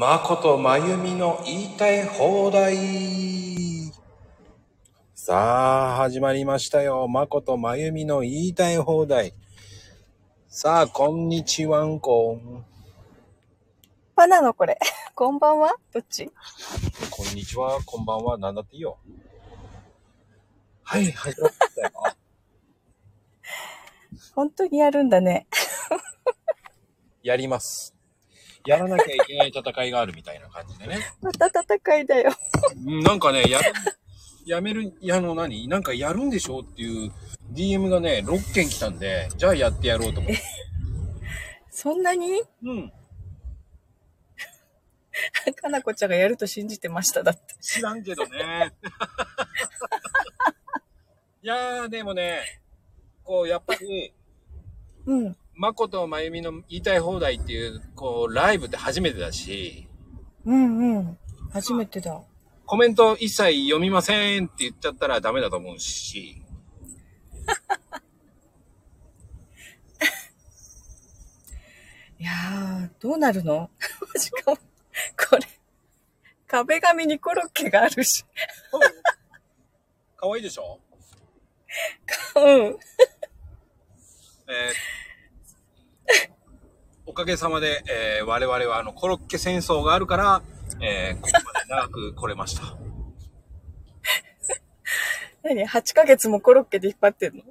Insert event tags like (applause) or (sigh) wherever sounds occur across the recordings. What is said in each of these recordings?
まことまゆみの言いたい放題。さあ、始まりましたよ。まことまゆみの言いたい放題。さあ、こんにちはんこん。パなのこれ。(laughs) こんばんは？どっち？こんにちは、こんばんは。なんだっていいよ。はい、始まったよ。(laughs) 本当にやるんだね。(laughs) やります。やらなきゃいけない戦いがあるみたいな感じでね。(laughs) また戦いだよ。うんなんかね、やる、やめる、やの何？なんかやるんでしょっていう DM がね、6件来たんで、じゃあやってやろうと思って。(laughs) そんなに？うん。(laughs) かなこちゃんがやると信じてました。だって。知らんけどね。いやー、でもね、こう、やっぱり、うん。まことまゆみの言いたい放題っていう、こう、ライブって初めてだし、うんうん。初めてだ。コメント一切読みませんって言っちゃったらダメだと思うし、(laughs) いやー、どうなるの？(laughs) しかも、これ、壁紙にコロッケがあるし。かわいいでしょ？(laughs) うん。えーおかげさまで、えー我々はあの、コロッケ戦争があるから、えーここまで長く来れました。(laughs) 何 ?8 ヶ月もコロッケで引っ張ってんの？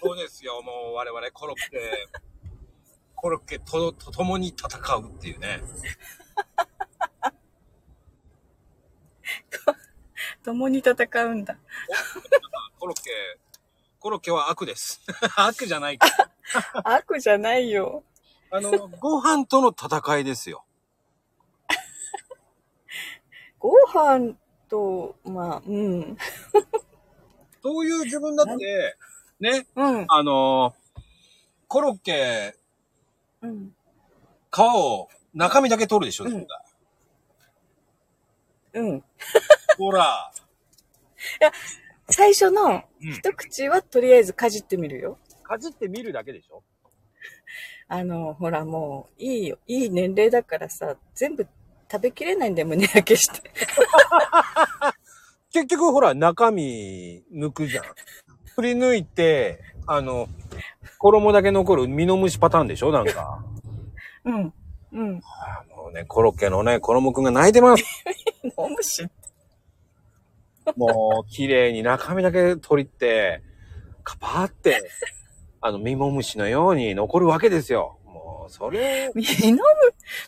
そうですよ、もう我々コロッケ、(laughs) コロッケと、と共に戦うっていうね。(laughs) 共に戦うんだ。コロッケ、コロッケは悪です。悪じゃない。悪じゃないよ。あの、ご飯との戦いですよ。(laughs) ご飯と、まあ、うん。そういう自分だって、ね、うん。あの、コロッケ、うん。皮を中身だけ取るでしょ、うん絶対うん。ほら。最初のうん一口はとりあえずかじってみるよ。かじってみるだけでしょあの、ほらもう、いいよ。いい年齢だからさ、全部食べきれないんだよ、胸焼けして。(laughs) 結局ほら、中身抜くじゃん。振り抜いて、あの、衣だけ残るミノムシパターンでしょなんか。うん。うん。あーもうね、コロッケのね、衣くんが泣いてます。(laughs) もう、綺麗に中身だけ取りって、カパーって、あの、ミモムシのように残るわけですよ。もう、それ、ミノム、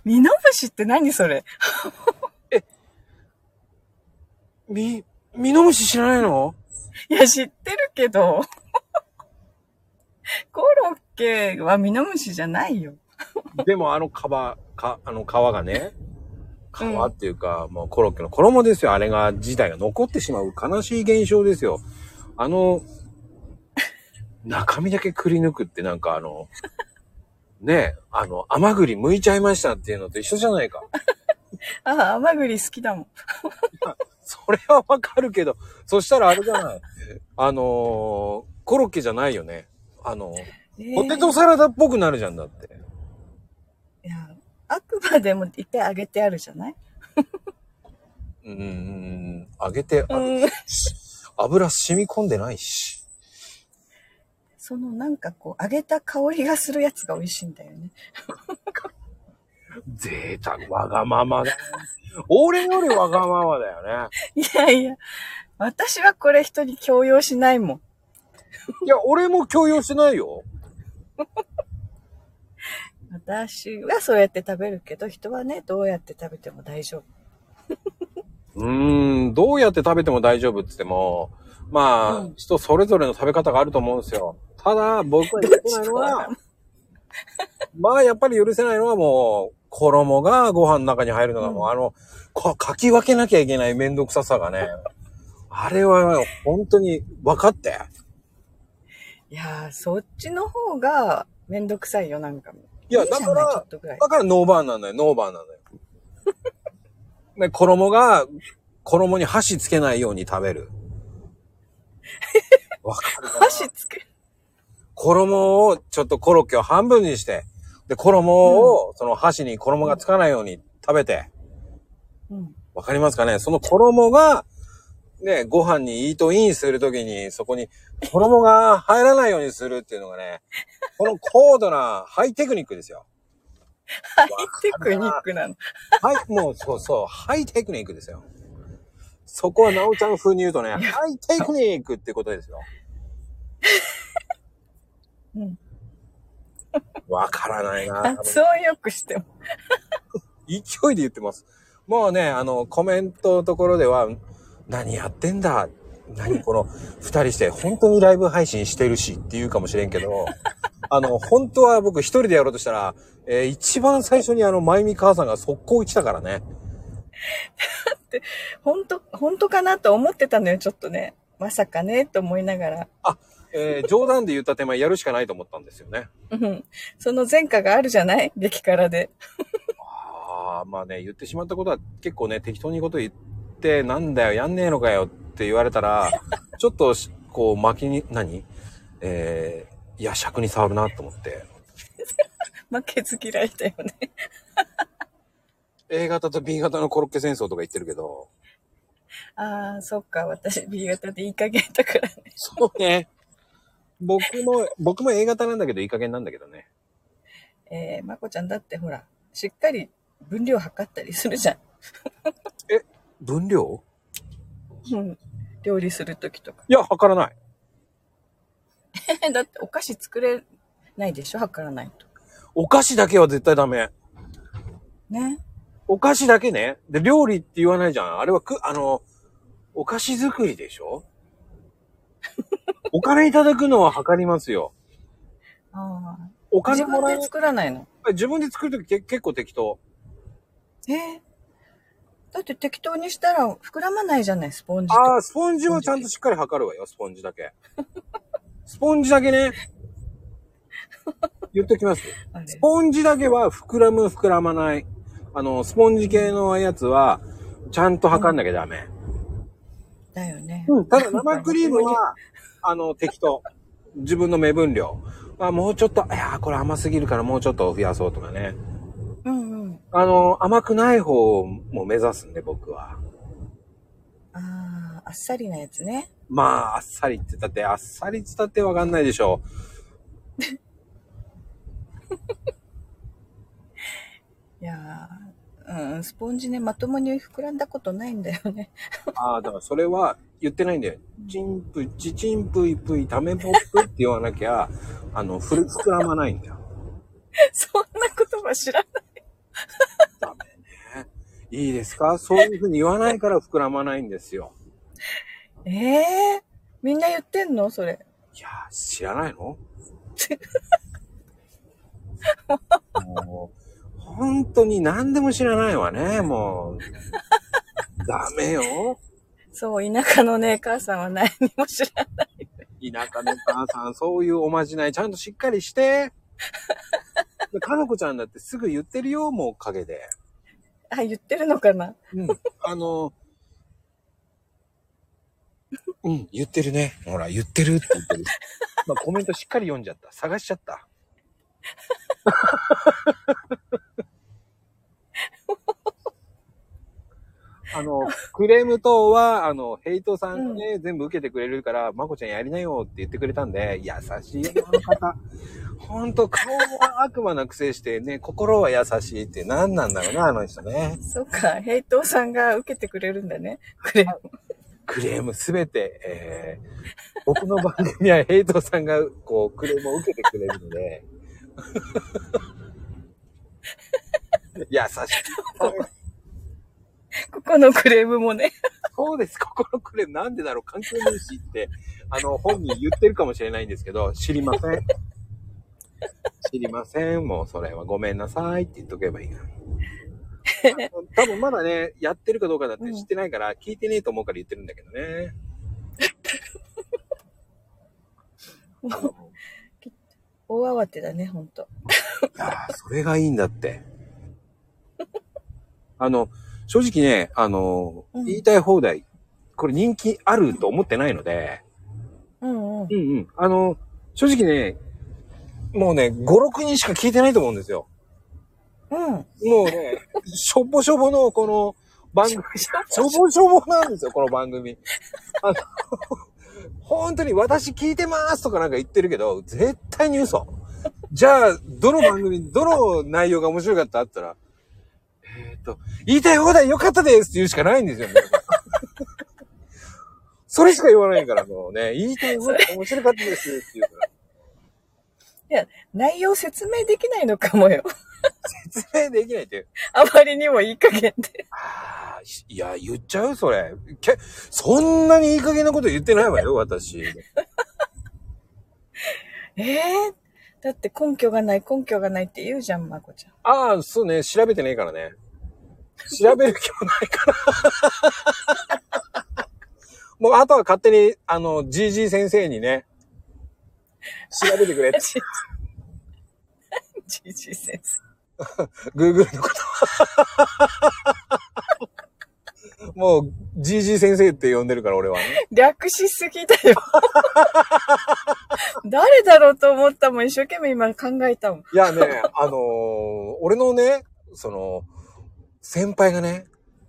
ミノムシって何それ？(laughs) み、ミノムシ知らないの？いや、知ってるけど。(laughs) コロッケはミノムシじゃないよ。(laughs) でもあの皮、か、あの皮がね、皮っていうか、もうコロッケの衣ですよ。あれが、自体が残ってしまう悲しい現象ですよ。あの、中身だけくり抜くってなんかあの、(laughs) ねあの、甘栗剥いちゃいましたっていうのと一緒じゃないか。あ (laughs) あ、甘栗好きだもん。(laughs) それはわかるけど、そしたらあれじゃない。あのーコロッケじゃないよね。あの、えポテトサラダっぽくなるじゃんだって。いや、あくまでもいっぱい揚げてあるじゃない？うん揚げて、あうん。油染み込んでないし。そのなんかこう、揚げた香りがするやつが美味しいんだよね。贅沢、わがままだ。俺よりわがままだよね。いやいや、私はこれ人に強要しないもん。いや、俺も強要してないよ。(laughs) 私はそうやって食べるけど、人はね、どうやって食べても大丈夫。(laughs) うーん、どうやって食べても大丈夫って言っても、まあ、うん人それぞれの食べ方があると思うんですよ。ただ、僕は許せないのは、まあ、やっぱり許せないのはもう、衣がご飯の中に入るのがもう、うんあの、こかき分けなきゃいけないめんどくささがね、あれは本当に分かって。いやー、そっちの方がめんどくさいよ、なんか。いや、いいじゃない、ちょだから。だからノーバーンなんだよ、ノーバーンなんだよ。ね、衣が、衣に箸つけないように食べる。(laughs) わかる箸つけ、衣を、ちょっとコロッケを半分にして、で、衣を、その箸に衣がつかないように食べて、うん。わかりますかね？その衣が、ね、ご飯にイートインするときに、そこに衣が入らないようにするっていうのがね、この高度なハイテクニックですよ。ハイテクニックなの？はい、もうそうそう、ハイテクニックですよ。そこはなおちゃん風に言うとね、ハイテクニックってことですよ。うん。わからないな。(laughs) 発音よくしても。(laughs) 勢いで言ってます。もうね、あの、コメントのところでは、何やってんだ？何この二人して本当にライブ配信してるしって言うかもしれんけど、(laughs) あの、本当は僕一人でやろうとしたら、えー一番最初にあの、まゆみ母さんが速攻来たからね。本当本当かなと思ってたのよ、ちょっとね。まさかね、と思いながら。えー冗談で言った手前やるしかないと思ったんですよね。うん。その前科があるじゃない？激辛で。ああ、まあね、言ってしまったことは結構ね、適当にこと言って、なんだよ、やんねえのかよって言われたら、(laughs) ちょっとし、こう、巻きに、何？えー、いや、尺に触るなと思って。負けず嫌いだよね。A 型と B 型のコロッケ戦争とか言ってるけど、ああ、そっか。私 B 型でいい加減だからね。そうね。僕も、僕も A 型なんだけど、いい加減なんだけどね。えー、まこちゃんだってほら、しっかり分量測ったりするじゃん。分量？うん。料理するときとか。いや、測らない。(laughs) だってお菓子作れないでしょ測らないと。お菓子だけは絶対ダメ。ね。お菓子だけね。で、料理って言わないじゃん。あれはく、あの、お菓子作りでしょ？(laughs) お金いただくのは測りますよ。ああ。お自金もらえ分で作らないの？自分で作るときけ結構適当。えーだって適当にしたら膨らまないじゃない、スポンジ。ああ、スポンジはちゃんとしっかり測るわよ、スポンジだけ。(laughs) スポンジだけね。(laughs) 言っときます。スポンジだけは膨らむ、膨らまない。あの、スポンジ系のやつは、ちゃんと測んなきゃダメ。だよね。うん、ただ生クリームは、あの、適当。自分の目分量。まあ、もうちょっと、いやー、これ甘すぎるからもうちょっと増やそうとかね。うんうん。あの、甘くない方も目指すんで、僕は。ああ、あっさりなやつね。まあ、あっさりって言ったって、あっさりって言ったってわかんないでしょ (laughs) いやーうん、スポンジね、まともに膨らんだことないんだよね。ああ、だからそれは言ってないんだよ。チンプ、チチンプイプイ、タメポップって言わなきゃ、あの、ふる膨らまないんだよ。(laughs) そんな言葉知らない。ダメね。いいですか？そういうふうに言わないから膨らまないんですよ。ええみんな言ってんの？それ。いやー、知らないの？(laughs) もう、本当に何でも知らないわね、もう。(laughs) ダメよ。そう、田舎のね、母さんは何にも知らない。田舎の母さん、そういうおまじない、ちゃんとしっかりして。(laughs) でかのこちゃんだってすぐ言ってるよ、もう陰で。あ、言ってるのかな？うん。あの、うん、言ってるね。ほら、言ってるって言ってる。(laughs) まあ、コメントしっかり読んじゃった。探しちゃった。(laughs) あの、クレーム等は、あの、ヘイトさんがね、全部受けてくれるから、まこちゃんやりなよって言ってくれたんで、優しいよ、あの方。ほんと、顔は悪魔なくせしてね、心は優しいって何なんだろうな、あの人ね。そっか、ヘイトさんが受けてくれるんだね。クレーム。クレームすべて、えー、僕の番組はヘイトさんが、こう、クレームを受けてくれるので、(laughs) 優しい。ここのクレームもね。そうです、ここのクレームなんでだろう、関係ないしって、あの、本人言ってるかもしれないんですけど、知りません。知りません。もうそれはごめんなさいって言っとけばいいから。(laughs) 多分まだね、やってるかどうかだって知ってないから、聞いてねえと思うから言ってるんだけどね。(laughs) あの大慌てだね、ほんと。いやーそれがいいんだって。(laughs) あの、正直ね、あの、うん言いたい放題、これ人気あると思ってないので、うんうん。うんうん。あの、正直ね、もうね、5、6人しか聞いてないと思うんですよ。うん。もうね、しょぼしょぼのこの番組、(laughs) しょぼしょぼなんですよ、この番組。あの、本当に私聞いてますとかなんか言ってるけど、絶対に嘘。じゃあ、どの番組、どの内容が面白かった？あったら、えっ、と、言いたい放題良かったですって言うしかないんですよね。それしか言わないから、もうね、言いたい放題面白かったですって言うから。内容説明できないのかもよ。説明できないって。あまりにもいい加減で。ああ、いや、言っちゃうそれ。け、そんなにいい加減なこと言ってないわよ、私。(laughs) ええだって根拠がない、根拠がないって言うじゃん、まこちゃん。ああ、そうね、調べてねえからね。調べる気もないから。(laughs) もう、あとは勝手に、あの、GG 先生にね、(laughs) 調べてくれって。(laughs) じじ先生。Google のこと。もう、GG 先生って呼んでるから、俺はね。略しすぎだよ。(laughs) 誰だろうと思ったもん、一生懸命今考えたもん。いやね、あのー俺のね、その、先輩がね、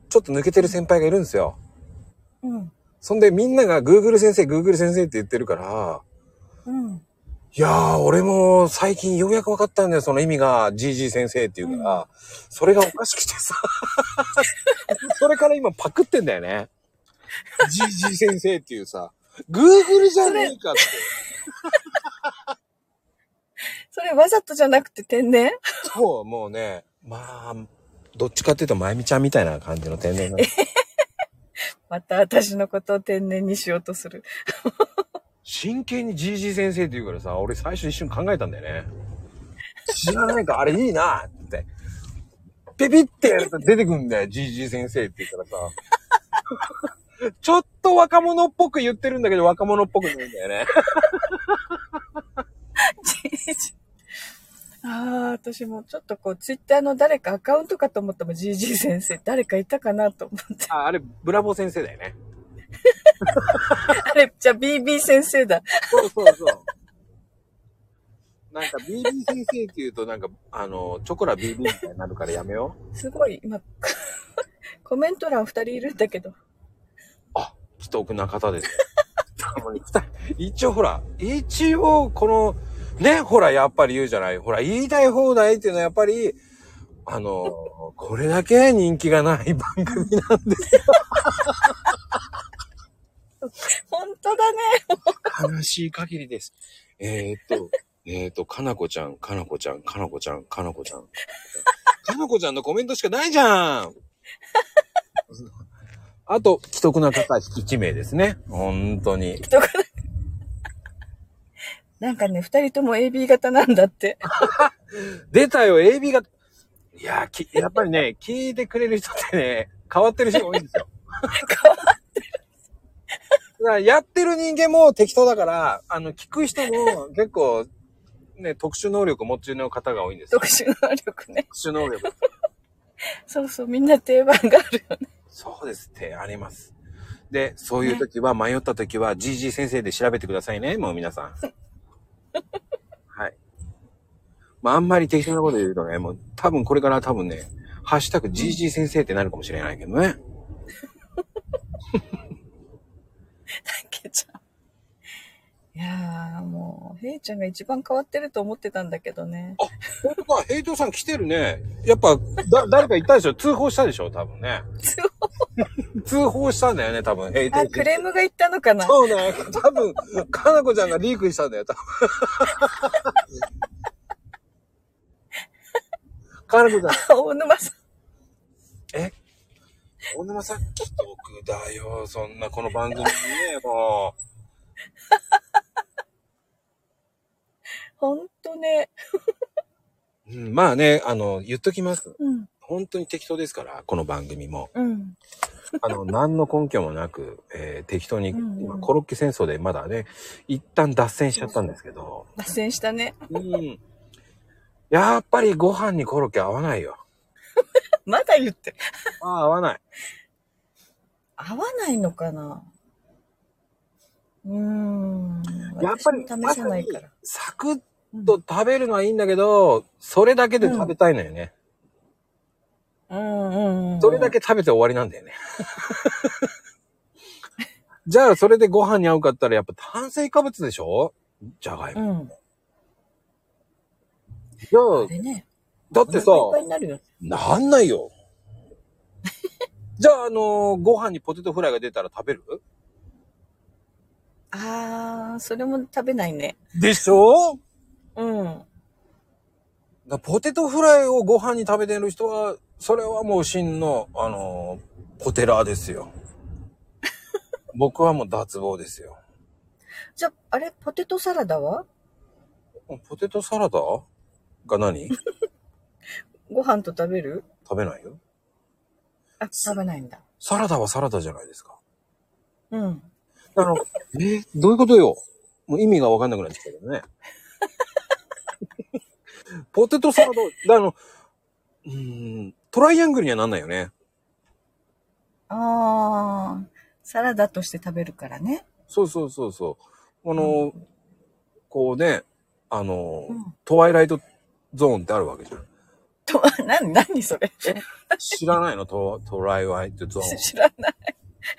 ちょっと抜けてる先輩がいるんですよ。うん。そんでみんなが Google 先生、Google 先生って言ってるから、うん。いやー、俺も最近ようやく分かったんだよ、その意味が GG 先生っていうから、それがおかしくてさ、それから今パクってんだよね。GG 先生っていうさ、Google じゃねえかって。それわざとじゃなくて天然？そう、もうね、まあ、どっちかっていうと、まゆみちゃんみたいな感じの天然な。また私のことを天然にしようとする。真剣に GG 先生って言うからさ、俺最初一瞬考えたんだよね。知らないか、あれいいなって。ピピってやると出てくんだよ、GG 先生って言ったらさ。ちょっと若者っぽく言ってるんだけど、若者っぽくないんだよね。ああ、私もちょっとこう、ツイッターの誰かアカウントかと思ったもん、GG 先生。誰かいたかなと思って。あ、あれ、ブラボー先生だよね。あれ、じゃあ BB 先生だ。そうそうそう。なんか BB 先生って言うとなんか、あの、チョコラ BB みたいになるからやめよう。すごい、今、コメント欄二人いるんだけど。あ、既得な方です。たまに二人一応ほら、一応この、ね、ほら、やっぱり言うじゃない。ほら、言いたい放題っていうのはやっぱり、あの、これだけ人気がない番組なんですよ。(laughs) 本当だね。悲しい限りです。えー、っと、えー、っと、かなこちゃん、かなこちゃん、かなこちゃん、かなこちゃん。かなこちゃんのコメントしかないじゃん (laughs) あと、既得な方1名ですね。本当に。人がなんかね、二人とも AB 型なんだって。出たよ、AB が。いやき、やっぱりね、聞いてくれる人ってね、変わってる人が多いんですよ。(laughs) 変わだからやってる人間も適当だから、あの、聞く人も結構、ね、特殊能力お持ちの方が多いんですよ。特殊能力ね。特殊能力。そうそう、みんな定番があるよね。そうですって、あります。で、そういう時は、迷った時は、GG 先生で調べてくださいね、もう皆さん。(laughs) はい。まあ、あんまり適当なこと言うとね、もう多分これから多分ね、ハッシュタグ GG 先生ってなるかもしれないけどね。(laughs) けちゃん。いやー、もう、ヘイちゃんが一番変わってると思ってたんだけどね。本当か、ヘイトさん来てるね。やっぱ、だ、(laughs) 誰か言ったでしょ？通報したでしょ？多分ね。通報通報したんだよね、多分。ヘイトあ、クレームが言ったのかな？そうね。多分、かなこちゃんがリークしたんだよ、多分。(laughs) かなこちゃん。大沼さん。え大沼さん、既得だよ。そんな、この番組にね、(laughs) もほんとね。う。(laughs) うん、まあね、あの、言っときます。うん。本当に適当ですから、この番組も。うん。(laughs) あの、何の根拠もなく、えー適当に、うんうん今、コロッケ戦争でまだね、一旦脱線しちゃったんですけど、脱線したね。うん。やっぱりご飯にコロッケ合わないよ。まだ言って。ああ、合わない。合わないのかな？うーん。やっぱり、試さないから。サクッと食べるのはいいんだけど、それだけで食べたいのよね。うんうんうん。それだけ食べて終わりなんだよね。(laughs) じゃあ、それでご飯に合うかったら、やっぱ炭水化物でしょ？じゃがいも。うん。じゃああ、れね。だってさ、いっぱいになるよ。なんないよ。(laughs) じゃあ、あのーご飯にポテトフライが出たら食べる？あー、それも食べないね。でしょ？うん。だポテトフライをご飯に食べてる人は、それはもう真の、あのーポテラーですよ。(laughs) 僕はもう脱帽ですよ。じゃあ、あれ、ポテトサラダは？ポテトサラダ？が何？(laughs) ご飯と食べる？食べないよ。あ、食べないんだ。サラダはサラダじゃないですか。うん。あの、(laughs) え？どういうことよ？もう意味がわかんなくなっちゃったけどね。(laughs) ポテトサラダ、あの、うーん、トライアングルにはなんないよね。あー、サラダとして食べるからね。そうそうそうそう。あの、こうね、あの、うん。トワイライトゾーンってあるわけじゃん。と、(laughs) な、なにそれ知らないの？トトライライトゾーン。(laughs) 知らない。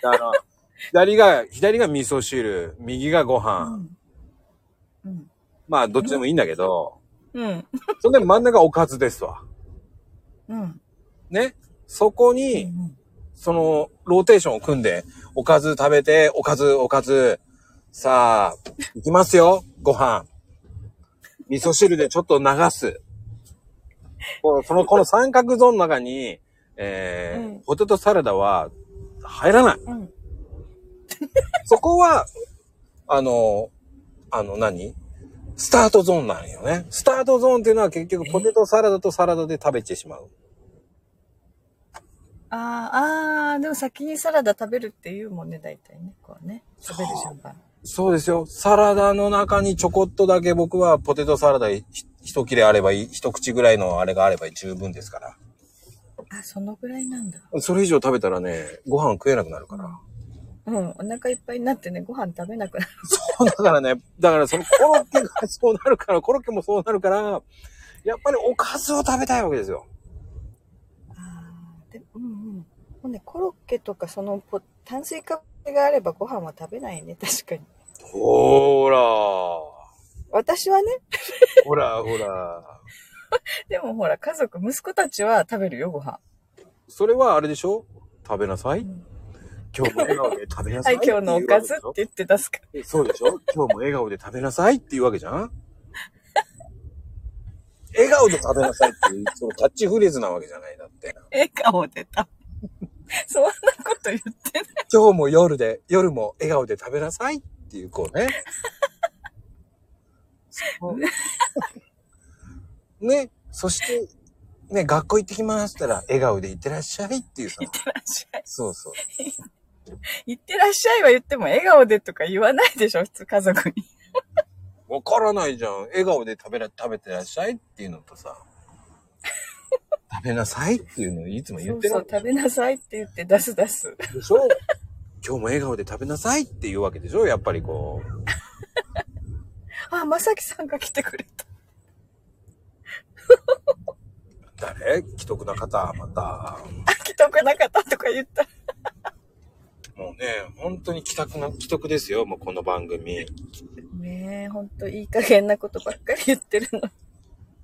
だから、左が、左が味噌汁、右がご飯。うん。うん。まあ、どっちでもいいんだけど、うん。そんで真ん中おかずですわ。うん。ね？そこうに、ん。その、ローテーションを組んで、おかず食べて、おかず、おかず、さあ、いきますよ、ご飯。味噌汁でちょっと流す。この、この三角ゾーンの中に、えーうんポテトサラダは入らない。うん。(laughs) そこは、あの、あの何？スタートゾーンなんよね。スタートゾーンっていうのは結局ポテトサラダとサラダで食べてしまう。あー、あー、でも先にサラダ食べるっていうもんね、大体ね。こうね。食べる順番。そうですよ。サラダの中にちょこっとだけ僕はポテトサラダひ一切れあればいい、一口ぐらいのあれがあれば十分ですから。あ、そのぐらいなんだ。それ以上食べたらね、ご飯食えなくなるから。うん。お腹いっぱいになってね、ご飯食べなくなる。(laughs) そうだからね、だからそのコロッケがそうなるから、コロッケもそうなるから、やっぱりおかずを食べたいわけですよ。あー、でうんうん。もうね、コロッケとかそのポ炭水化物があればご飯は食べないね、確かに。ほーら私はね、ほらほら。(laughs) でもほら、家族、息子たちは食べるよ、ご飯。それはあれでしょ？食べなさい。今日も笑顔で食べなさ。はいい、今日のおかずって言って出すかそうでしょ？今日も笑顔で食べなさいっていうわけじゃん？笑顔で食べなさいっていう、そのキャッチフレーズなわけじゃないだって。ら。笑顔で食べ。(laughs) そんなこと言ってない。今日も夜で、夜も笑顔で食べなさいっていう、こうね。ね。そして、ね、学校行ってきますったら、笑顔で行ってらっしゃいっていうさい。ってらっしゃい。そうそう。いってらっしゃいは言っても笑顔でとか言わないでしょ、普通家族に。(laughs) わからないじゃん。笑顔で食べら、食べてらっしゃいっていうのとさ、食べなさいっていうのをいつも言ってるそうそう、食べなさいって言って出す出す。でしょ？今日も笑顔で食べなさいっていうわけでしょ？やっぱりこう。あ、まさきさんが来てくれた。誰？既得な方、また。既得な方とか言った。もうね、本当に既得な、既得ですよ、もうこの番組。ねえ、ほんといい加減なことばっかり言ってるの。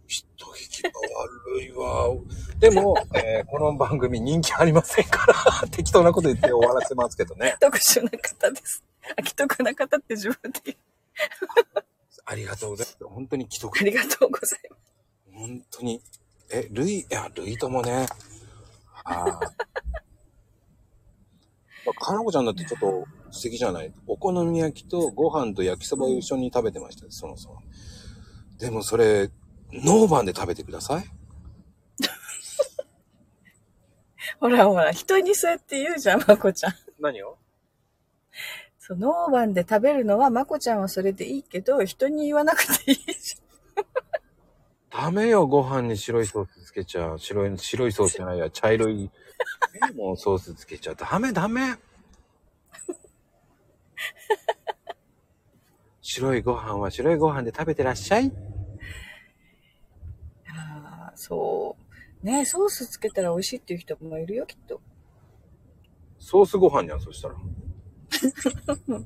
人聞きが悪いわ。でも、えーこの番組人気ありませんから、適当なこと言って終わらせますけどね。特殊な方です。あ、既得な方って自分で。ありがとうございます。本当に既得あ。りがとうございます。本当に。え、ルイ、いや、ルイともね。あ (laughs) あ。かなこちゃんだってちょっと素敵じゃないお好み焼きとご飯と焼きそばを一緒に食べてましたよ、そもそも。でもそれ、ノーバンで食べてください。(laughs) ほらほら、人にそうやって言うじゃん、まこちゃん。何を？そう、ノーバンで食べるのは、まこちゃんはそれでいいけど、人に言わなくていいじダメよ、ご飯に白いソースつけちゃう。白い、白いソースじゃないや、茶色い、もうソースつけちゃう。ダメダメ。白いご飯は白いご飯で食べてらっしゃい。ああ、そう。ねソースつけたら美味しいっていう人もいるよ、きっと。ソースご飯じゃん、そしたら。(laughs) い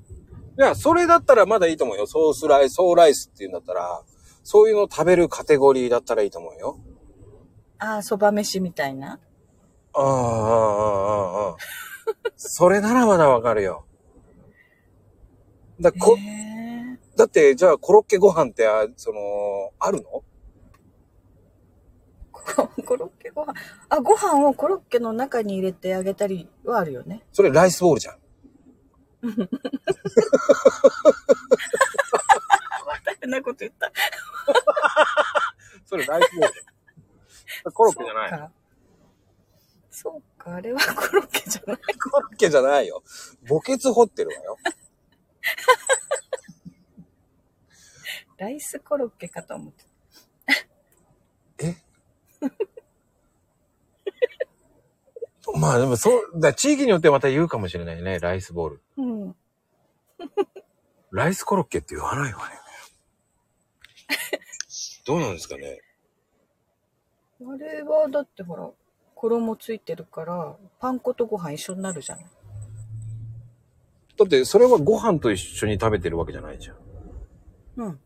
や、それだったらまだいいと思うよ。ソースライス、ソーライスっていうんだったら、そういうの食べるカテゴリーだったらいいと思うよ。ああ、そば飯みたいな？ああ、ああ、ああ。それならまだわかるよ。だ、こ、だって、じゃあ、コロッケご飯って、あその、あるの？コ (laughs) コロッケご飯。あ、ご飯をコロッケの中に入れてあげたりはあるよね。それライスボールじゃん。また変なこと言った。それライスボール。(laughs) コロッケじゃない。そうか。あれはコロッケじゃない。(laughs) コロッケじゃないよ。墓穴掘ってるわよ。ライスコロッケかと思って。え (laughs) まあでもそう、だ地域によってまた言うかもしれないね、ライスボール。うん。ライスコロッケって言わないわね。(laughs) どうなんですかね？あれはだってほら、衣ついてるから、パン粉とご飯一緒になるじゃない。だってそれはご飯と一緒に食べてるわけじゃないじゃん。うん。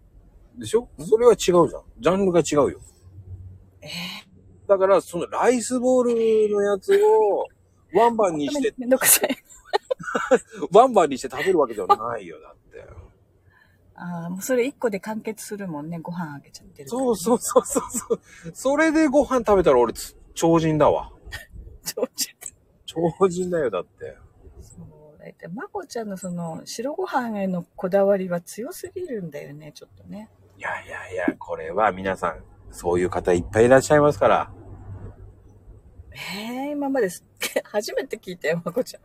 でしょ？それは違うじゃん。ジャンルが違うよ。えだから、そのライスボールのやつをワンバンにして、めんどくさい。ワンバンにして食べるわけではないよ、だって。ああ、もうそれ一個で完結するもんね。ご飯あげちゃってるから。そうそうそうそうそう。それでご飯食べたら俺、つ超人だわ。(laughs) そう。超人だよ、だって。そう。だいたいまこちゃんのその、白ご飯へのこだわりは強すぎるんだよね、ちょっとね。いやいやいや、これは皆さん、そういう方いっぱいいらっしゃいますから。ええ今まで初めて聞いたよ、まこちゃ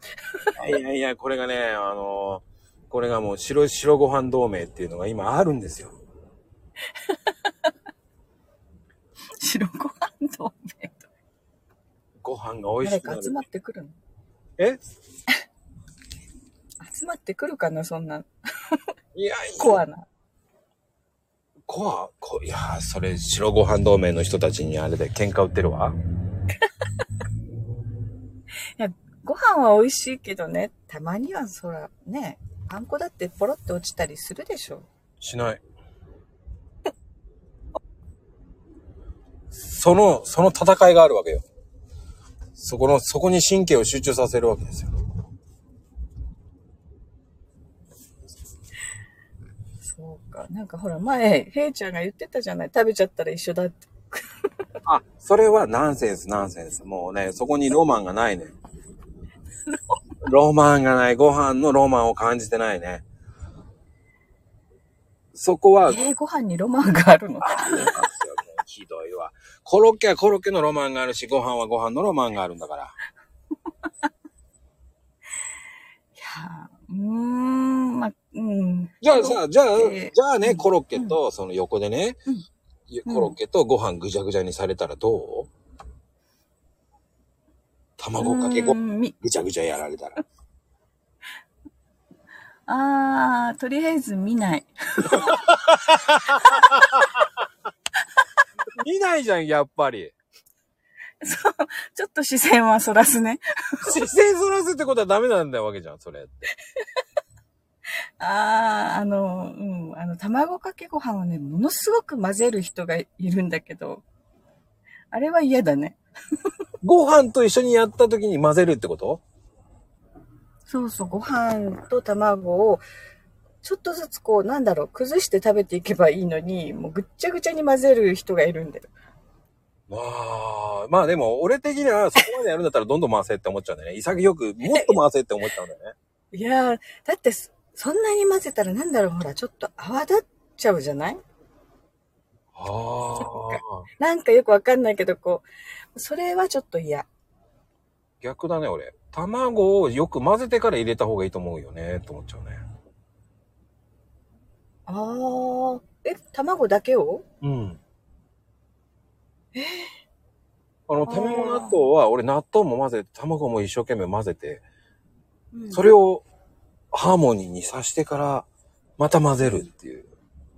ん。いやいやいや、これがね、あのこれがもう白、白ご飯同盟っていうのが今あるんですよ。(laughs) 白ご飯同盟と。ご飯が美味しくなる集。まってくるの？え？(laughs) 集まってくるかな、そんな、いやいや、コアな。コア？こいやー、それ白ご飯同盟の人たちにあれで喧嘩売ってるわ。ご飯は美味しいけどね、たまにはそら、ね、パン粉だってポロって落ちたりするでしょ。しない。その、その戦いがあるわけよ。そこの、そこに神経を集中させるわけですよ。そうか。なんかほら、前、ヘイちゃんが言ってたじゃない。食べちゃったら一緒だって。あ、それはナンセンス、ナンセンス。もうね、そこにロマンがないね。(laughs) ロマンがない。ご飯のロマンを感じてないね。そこは、えー、ご飯にロマンがあるの？あるんですよ。もうひどいわ。コロッケはコロッケのロマンがあるし、ご飯はご飯のロマンがあるんだから。(laughs) いやーうーん、まあ、うん。じゃあさ、じゃあ、じゃあね、コロッケと、その横でね、うんコロッケとご飯ぐちゃぐちゃにされたらどう？卵かけご飯ぐちゃぐちゃやられたら。(laughs) あー、とりあえず見ない。(laughs) 見ないじゃん、やっぱり。(laughs) ちょっと視線はそらすね。視線そらすってことはダメなんだよわけじゃん、それって。あー、あの、うん、あの、卵かけご飯をね、ものすごく混ぜる人がいるんだけど、あれは嫌だね。(laughs) ご飯と一緒にやった時に混ぜるってこと？そうそう、ご飯と卵を、ちょっとずつこう、なんだろう、崩して食べていけばいいのに、もうぐっちゃぐちゃに混ぜる人がいるんだよ。まあ、まあでも、俺的にはそこまでやるんだったらどんどん回せって思っちゃうんだよね。潔く、もっと回せって思っちゃうんだよね。(laughs) いやー、だってそ、そんなに混ぜたらなんだろう、ほら、ちょっと泡立っちゃうじゃない？ああ。なんかよくわかんないけど、こう、それはちょっと嫌。逆だね、俺。卵をよく混ぜてから入れた方がいいと思うよね、と思っちゃうね。あー、え、卵だけを？うん。あの、卵納豆は、俺納豆も混ぜて、卵も一生懸命混ぜて、それをハーモニーにさしてから、また混ぜるっていう。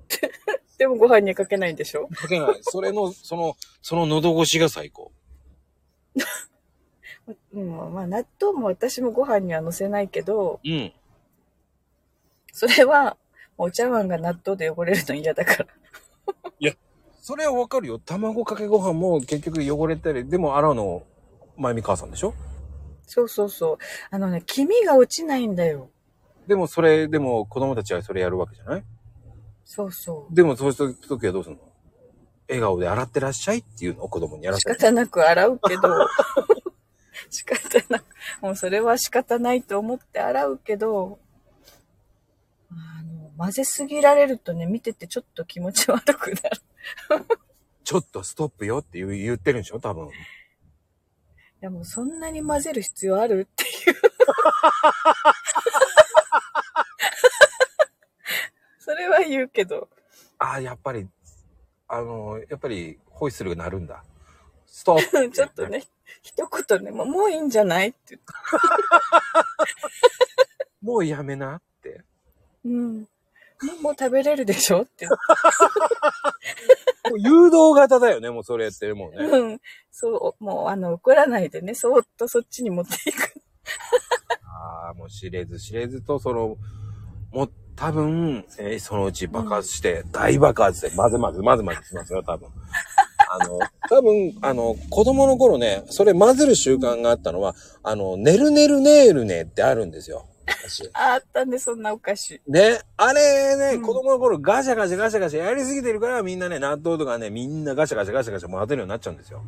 (laughs) でもご飯にかけないんでしょ？かけない。それの、その、その喉越しが最高。(laughs) うん、まあ納豆も私もご飯には乗せないけど、うん。それは、お茶碗が納豆で汚れるの嫌だから。それはわかるよ。卵かけご飯も結局汚れたり、でも洗うの、まゆみ母さんでしょ？そうそうそう。あのね、黄身が落ちないんだよ。でもそれ、でも子供たちはそれやるわけじゃない？そうそう。でもそうした時はどうするの？笑顔で洗ってらっしゃいっていうの？を子供にやらせる。仕方なく洗うけど、(laughs) 仕方なく、もうそれは仕方ないと思って洗うけど、あの、混ぜすぎられるとね、見ててちょっと気持ち悪くなる。(laughs) ちょっとストップよって言う言ってるんでしょ？多分。いやもうそんなに混ぜる必要ある？っていう。(laughs) それは言うけど、ああ、やっぱり、あの、やっぱりホイッスルが鳴るんだ。ストップ (laughs) ちょっと。ね、一言ね、もうもういいんじゃないって言って。(laughs) もうやめなって。うん。もう食べれるでしょって言って。もう誘導型だよね、もうそれやってるもんね。うん。そう、もうあの、怒らないでね、そーっとそっちに持っていく。ああ、もう知れず知れずと、その、もう多分、えーそのうち爆発して、大爆発で、まずまず、まずまずしますよ、多分。あの、多分、あの、子供の頃ね、それ混ぜる習慣があったのは、あの、ねるねるねーるねってあるんですよ。私あったね、そんなお菓子。ね、あれね、うん子供の頃ガシャガシャガシャガシャやりすぎてるからみんなね、納豆とかね、みんなガシャガシャガシャガシャ混ぜるようになっちゃうんですよ。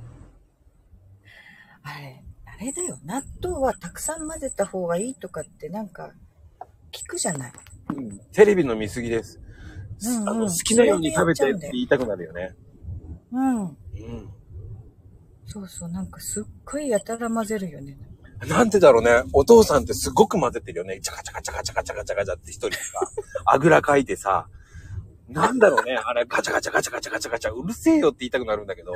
あれ、あれだよ。納豆はたくさん混ぜた方がいいとかってなんか、聞くじゃない。テレビの見過ぎです。うんうんあの好きなように食べてって言いたくなるよね。うん。うん。そうそう、なんかすっごいやたら混ぜるよね。なんでだろうね。お父さんってすごく混ぜてるよね。チャカチャカチャカチャカチャカチャカチャって一人でさ、(laughs) あぐらかいてさ、なんだろうね。あれガチャガチャガチャガチャガチャガチャ、うるせえよって言いたくなるんだけど、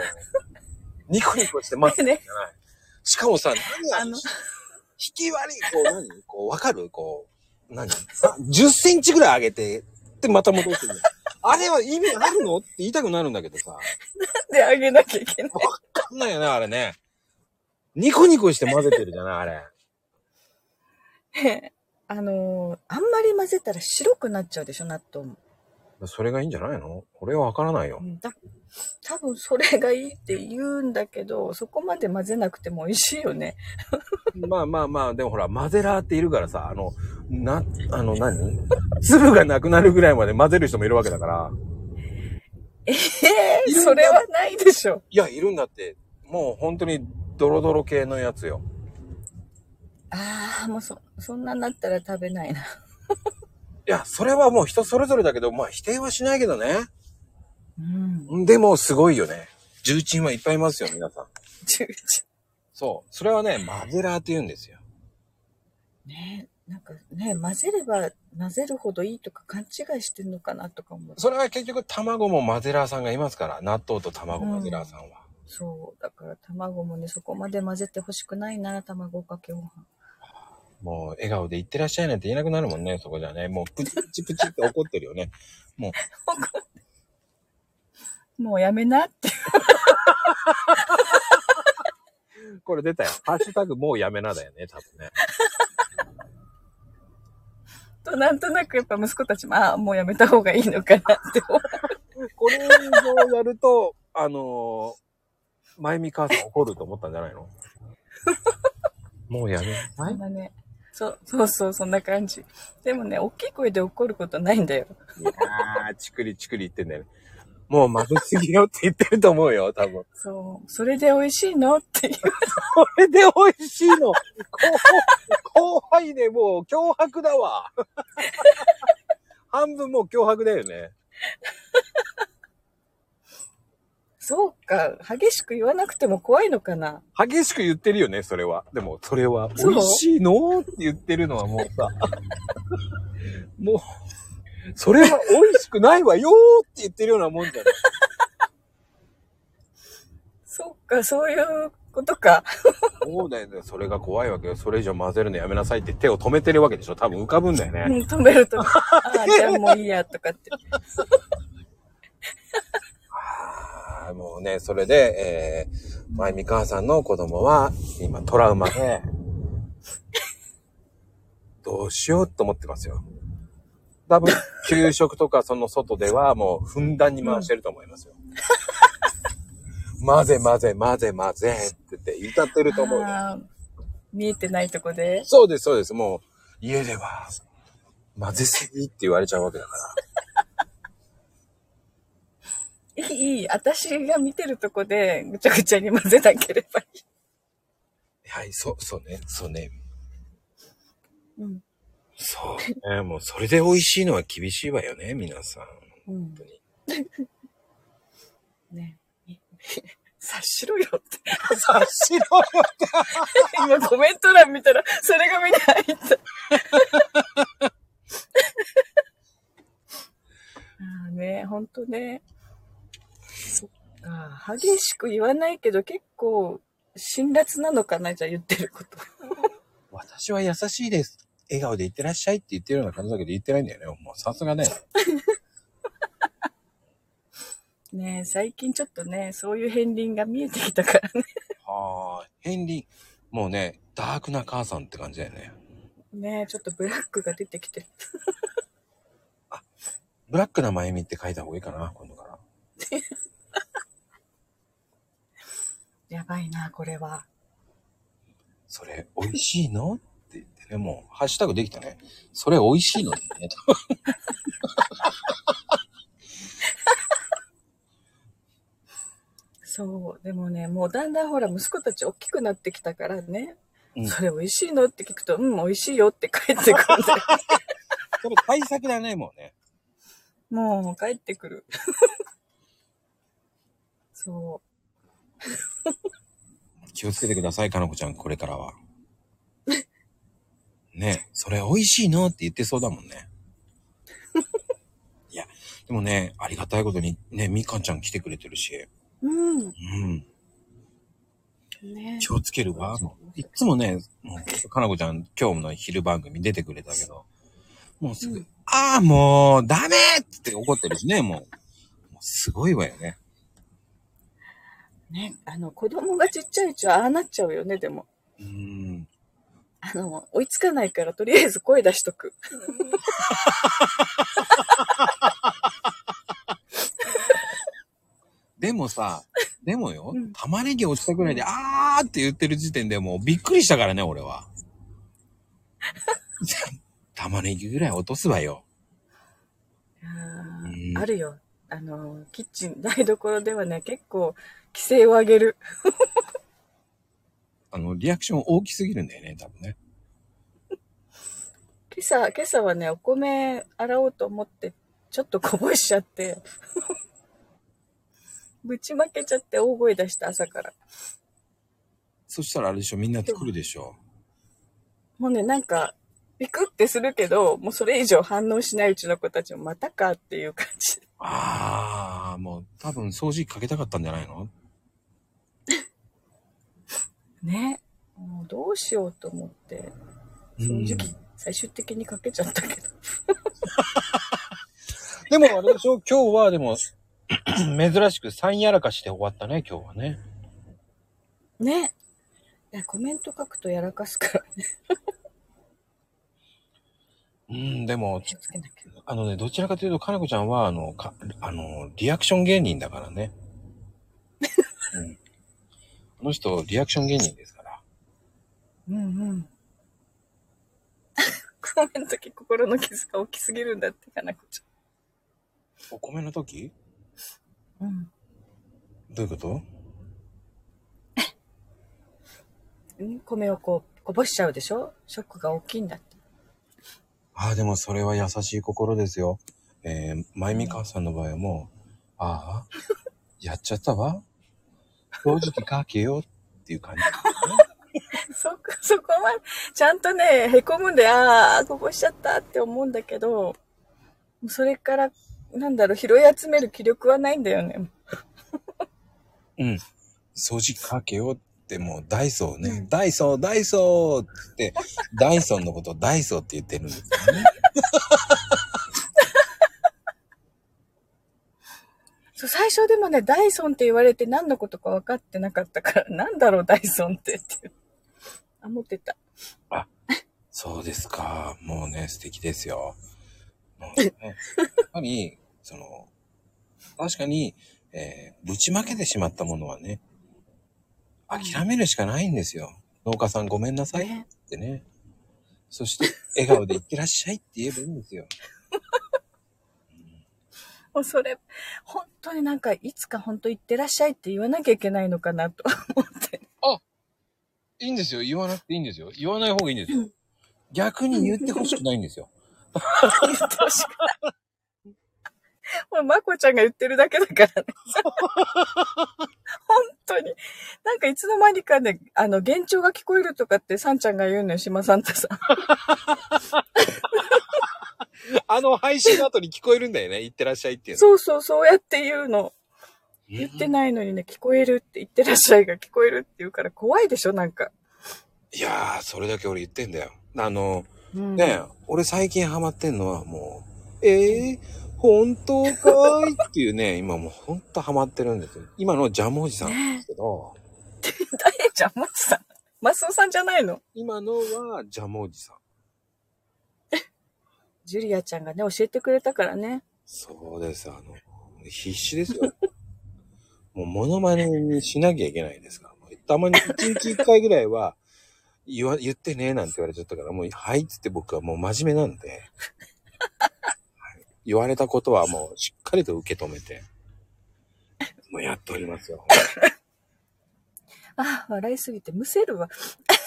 (laughs) ニコニコして混ぜてるじゃない。しかもさ、(laughs) 何あの引き割り、こう何こうわかる？こう、何？(laughs) さ ?10 センチぐらい上げて、でまた戻ってる。(laughs) あれは意味あるの？って言いたくなるんだけどさ。で、あげなきゃいけない？わかんないよね、あれね。ニコニコして混ぜてるじゃない、あれ。ねあのーあんまり混ぜたら白くなっちゃうでしょ、納豆も。それがいいんじゃないの？俺はわからないよう。んだ多分それがいいって言うんだけど、そこまで混ぜなくても美味しいよね。(laughs) まあまあまあ、でもほら、混ぜラーっているからさ、あの、な、あの何、粒がなくなるぐらいまで混ぜる人もいるわけだから。ええそれはないでしょ。いや、いるんだって。もう本当にドロドロ系のやつよ。ああ、もうそ、そんなになったら食べないな。いや、それはもう人それぞれだけど、まあ否定はしないけどね。うん。でもすごいよね。重鎮はいっぱいいますよ、皆さん。11そう。それはね、混ぜラーって言うんですよ。ねなんかね、混ぜれば混ぜるほどいいとか勘違いしてんのかなとか思う。それは結局卵も混ぜラーさんがいますから。納豆と卵混ぜラーさんは。そう。だから卵もね、そこまで混ぜてほしくないな、卵かけご飯。もう笑顔で言ってらっしゃいなんて言えなくなるもんね、そこじゃね。もうプチプチプチって怒ってるよね。(laughs) もうやめなって。これ出たよ。ハッシュタグもうやめなだよね、多分ね。と、なんとなくやっぱ息子たちも、ああ、もうやめた方がいいのかなって思う。これをやると、あのー、まゆみ母さん怒ると思ったんじゃないの？(laughs) もうやめなさいね。そう、そうそう、そんな感じ。でもね、大きい声で怒ることないんだよ。いやー、チクリチクリ言ってんだよね。もう混ぜすぎよって言ってると思うよ、多分。そう。それで美味しいの？っていう。これで美味しいの？後後輩でもう脅迫だわ。半分もう脅迫だよね。そうか。激しく言わなくても怖いのかな。激しく言ってるよね、それは。でも、それは、美そう？味しいの？って言ってるのはもうさ、(laughs) もう、それは美味しくないわよーって言ってるようなもんじゃない。(laughs) そうか、そういうことか。そうだよね。それが怖いわけよ。それ以上混ぜるのやめなさいって手を止めてるわけでしょ。多分浮かぶんだようん、ね。止めると。ああ、じゃあもういいや、とかって。もうね、それで、えー、まゆみ母さんの子供は今トラウマで、(laughs) どうしようと思ってますよ。多分、給食とかその外ではもうふんだんに回してると思いますよ。混 (laughs) ぜ混ぜ混ぜ混ぜって言って歌ってると思うよ。見えてないとこで？そうです、そうです。もう、家では、混ぜすぎって言われちゃうわけだから。いい、いい。私が見てるとこでぐちゃぐちゃに混ぜなければいはい、そう、そうね、そうね。い。うん。そうね。もうそれで美味しいのは厳しいわよね、皆さん。うん本当に。(laughs) ね。(laughs) 察しろよって。察しろよ (laughs) 今コメント欄見たら、それが目に入った。ああね、ほんとね。激しく言わないけど、結構、辛辣なのかなじゃあ言ってること。(laughs) 私は優しいです。笑顔で言ってらっしゃいって言ってるような感じだけど言ってないんだよね。もうさすがね。(laughs) ね最近ちょっとね、そういう片鱗が見えてきたからね。はーい。片鱗。もうね、ダークな母さんって感じだよね。ねちょっとブラックが出てきてる。ブラックなまゆみって書いた方がいいかな、今度から。(laughs) やばいな、これは。それ、美味しいの？って言ってね、もう、ハッシュタグできたね。それ美味しいの？ね。(laughs) そう。でもね、もうだんだんほら、息子たち大きくなってきたからね。うんそれ美味しいの？って聞くと、うん、美味しいよって帰ってくるんだよ。それ対策だね、もうね。(laughs) もう帰ってくる。(laughs) そ (laughs) 気をつけてください、かなこちゃん、これからは。(laughs) ねそれ美味しいのって言ってそうだもんね。(laughs) いや、でもね、ありがたいことにね、みかんちゃん来てくれてるし、う。うん。うん、ね気をつけるわ。もういっつもね、もう、かなこちゃん、今日の昼番組出てくれたけど、もうすぐ、うんああ、もう、ダメって怒ってるしね、もう。もうすごいわよね。ね、あの、子供がちっちゃいうちはああなっちゃうよね、でも。うーん。あの、追いつかないから、とりあえず声出しとく。(laughs) でもさ、でもよ、うん玉ねぎ落ちたぐらいで、あーって言ってる時点でもうびっくりしたからね、俺は。(laughs) 玉ねぎぐらい落とすわよ。ああるよ。あの、キッチン、(laughs) 台所ではね、結構、規制を上げる。(laughs) あの、リアクション大きすぎるんだよね、多分ね。(laughs) 今朝、今朝はね、お米洗おうと思って、ちょっとこぼしちゃって、ぶちまけちゃって大声出した朝から。そしたらあれでしょ、みんな来るでしょ。もうね、なんか、ビクってするけど、もうそれ以上反応しないうちの子たちもまたかっていう感じ。あー、もう多分掃除機かけたかったんじゃないの？(laughs) ね。もうどうしようと思って、掃除機最終的にかけちゃったけど。(laughs) でもあれでしょ、今日はでも、(clears throat) 珍しく3やらかして終わったね、今日はね。ね。いや、コメント書くとやらかすからね。(laughs) うん、でも。あのね、どちらかというと、かなこちゃんは、あの、か、あの、リアクション芸人だからね。(laughs) うん。あの人、リアクション芸人ですから。うんうん。コメント時心の傷が大きすぎるんだって、かなこちお米の時？ゃん。うん。どういうこと？(laughs) うん米をこう、こぼしちゃうでしょ？ショックが大きいんだって。ああ、でもそれは優しい心ですよ。えー、まゆみ母さんの場合はもう、ああ、やっちゃったわ。正直かけよっていう感じ。(laughs) そこ、そこまで、ちゃんとね、へこむんで、ああ、こぼしちゃったって思うんだけど、それから、なんだろう、拾い集める気力はないんだよね。うん。掃除機かけようってもうダイソーね。うんダイソー、ダイソーって、(laughs) ダイソンのことをダイソーって言ってるんですよね。(laughs) そう、最最初でもね、ダイソンって言われて何のことか分かってなかったから、なんだろう、ダイソンってって。思ってた。そうですか。もうね、素敵ですよ。もうね、やっぱり、その、確かに、えーぶちまけてしまったものはね、諦めるしかないんですよ。農家さんごめんなさいっね。てね。そして、笑顔でいってらっしゃいって言えばいいんですよ。(laughs) もうそれ、本当になんか、いつか本当行ってらっしゃいって言わなきゃいけないのかなと思って。いいんですよ。言わなくていいんですよ。言わない方がいいんですよ。逆に言ってほしくないんですよ。言ってほしくない。(laughs) もう、まこちゃんが言ってるだけだからね。(laughs) 本当に。なんかいつの間にかね、あの、幻聴が聞こえるとかってサンちゃんが言うのよ、島サンタさん。あの配信の後に聞こえるんだよね。言ってらっしゃいっていうの。そうそう、そうやって言うの。言ってないのにね、聞こえるって言ってらっしゃいが聞こえるって言うから怖いでしょ、なんか。いやー、それだけ俺言ってんだよ。あの、うん、ねえ、俺最近ハマってんのはもう、ええ本当かーいっていうね、(laughs) 今もうほんとハマってるんですよ。今のジャムおじさんなんですけど、誰？じゃん、マスさん。マスオさんじゃないの？今のはジャムおじさん。ジュリアちゃんがね、教えてくれたからね。そうです、あの、必死ですよ。(laughs) もうモノマネにしなきゃいけないですから。たまに一日一回ぐらいは、言わ、言ってねえなんて言われちゃったから、もう、はいっつって僕はもう真面目なんで、はい言われたことはもうしっかりと受け止めて、(laughs) もうやっておりますよ。あ、笑いすぎてむせるわ。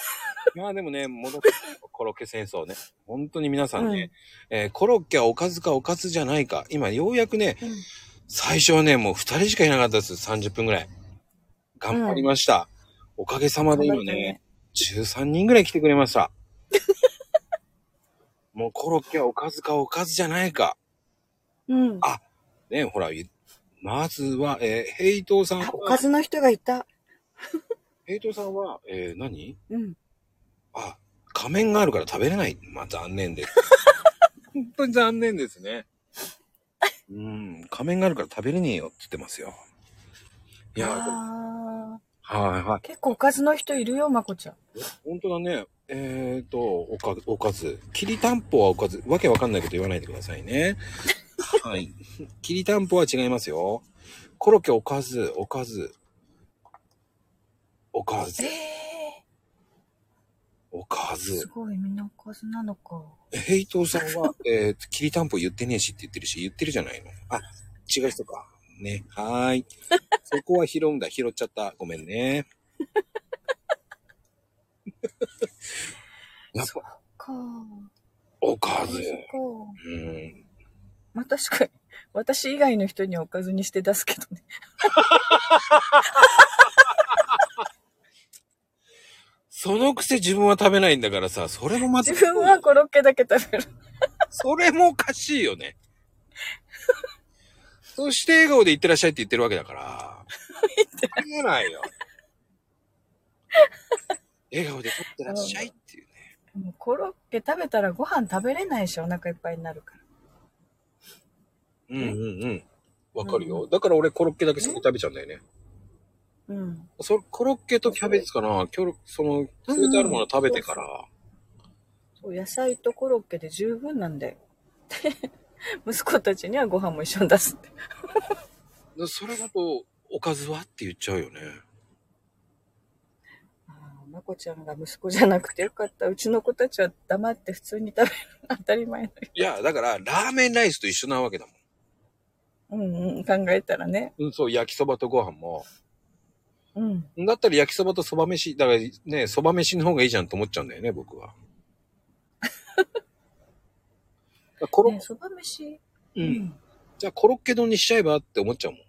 (laughs) まあでもね、戻ってコロッケ戦争ね。本当に皆さんね、えーコロッケはおかずかおかずじゃないか。今ようやくね、うん最初はね、もう二人しかいなかったです。30分ぐらい。頑張りました。おかげさまで今ね、13人ぐらい来てくれました。(laughs) もうコロッケはおかずかおかずじゃないか。うん。あね、ほら、いまずは、えーヘイトーさんあおかは、ずの人がいた。(laughs) ヘイトーさんは、えー何？うん。あ、仮面があるから食べれない。まあ、残念です。(laughs) 本当に残念ですね。うん、仮面があるから食べれねえよって言ってますよ。いや、あはいはい。ー結構おかずの人いるよ、まこちゃん。本当だね。えーと、おか、おかず。きりたんぽはおかず。わけわかんないこと言わないでくださいね。はい。きりたんぽは違いますよ。コロッケおかず、おかず。おかずえ、おかー、すず。ごい、みんなおかずなのか。ヘイトーさんは、(laughs) えーと、きりたんぽ言ってねえしって言ってるし、言ってるじゃないの。あ、違う人か。ね。はーい。(laughs) そこは拾うんだ。拾っちゃった。ごめんね。(laughs) やっぱ、かおかず。うん。まあ確かに、私以外の人にはおかずにして出すけどね。(laughs) そのくせ自分は食べないんだからさ、それもまず、自分はコロッケだけ食べる。(laughs) それもおかしいよね。そして笑顔で言ってらっしゃいって言ってるわけだから。ありえないよ。笑顔で撮ってらっしゃいっていうね。もうコロッケ食べたらご飯食べれないし、お腹いっぱいになるから。うんうんうん。わかるよ。だから俺コロッケだけ先に食べちゃうんだよね。うん。そコロッケとキャベツかな今日、その、添えてあるもの食べてから。そう、野菜とコロッケで十分なんだよ。で (laughs) 息子たちにはご飯も一緒に出すって。でそれだと、おかずはって言っちゃうよね。まこちゃんが息子じゃなくてよかった。うちの子たちは黙って普通に食べる。当たり前のよ。いや、だから、ラーメンライスと一緒なわけだもん。うんうん、考えたらね。うん、そう、焼きそばとご飯も。うん。だったら焼きそばとそば飯、だからね、そば飯の方がいいじゃんと思っちゃうんだよね、僕は。(laughs) コロねそば飯？う。うんん。じゃあコロッケ丼にしちゃえばって思っちゃうもん。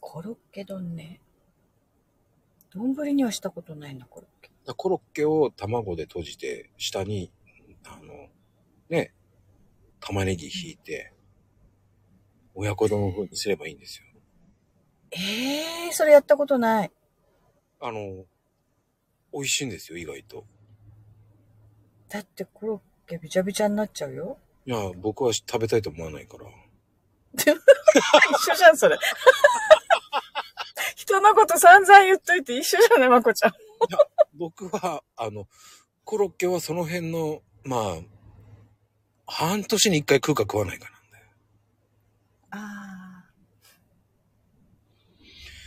コロッケ丼ね。丼にはしたことないな、コロッケ。コロッケを卵で閉じて、下に、あの、ね、玉ねぎ引いて、親子丼風にすればいいんですよ。ええー、それやったことない。あの、美味しいんですよ、意外と。だってコロッケびちゃびちゃになっちゃうよ。いや、僕は食べたいと思わないから。(laughs) 一緒じゃん、それ。人のこと散々言っといて一緒じゃね、まこちゃん。僕は、あの、コロッケはその辺の、まあ、半年に一回食うか食わないかなんだよ。ああ。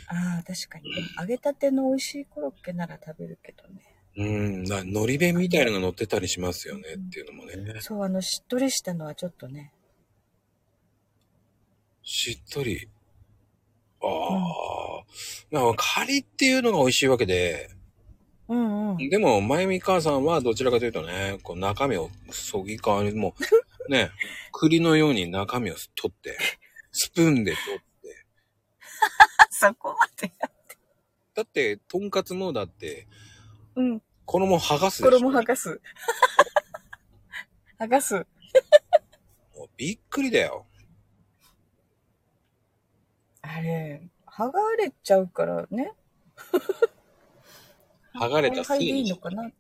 ああ、確かに。揚げたての美味しいコロッケなら食べるけどね。うん、な海苔弁みたいなのが乗ってたりしますよねっていうのもね。そう、あの、しっとりしたのはちょっとね。しっとり。ああ、まあ、カリっていうのが美味しいわけで、うんうん。でも、まゆみ母さんはどちらかというとね、こう中身をそぎ替わり、もう、(laughs) ね、栗のように中身を取って、スプーンで取って。(laughs) そこまで。だって、とんかつもだって、うん。衣剥がすでしょ？衣剥がす。(laughs) 剥がす。もうびっくりだよ。あれ、剥がれちゃうからね。剥がれたせいはいでいのかな？ね、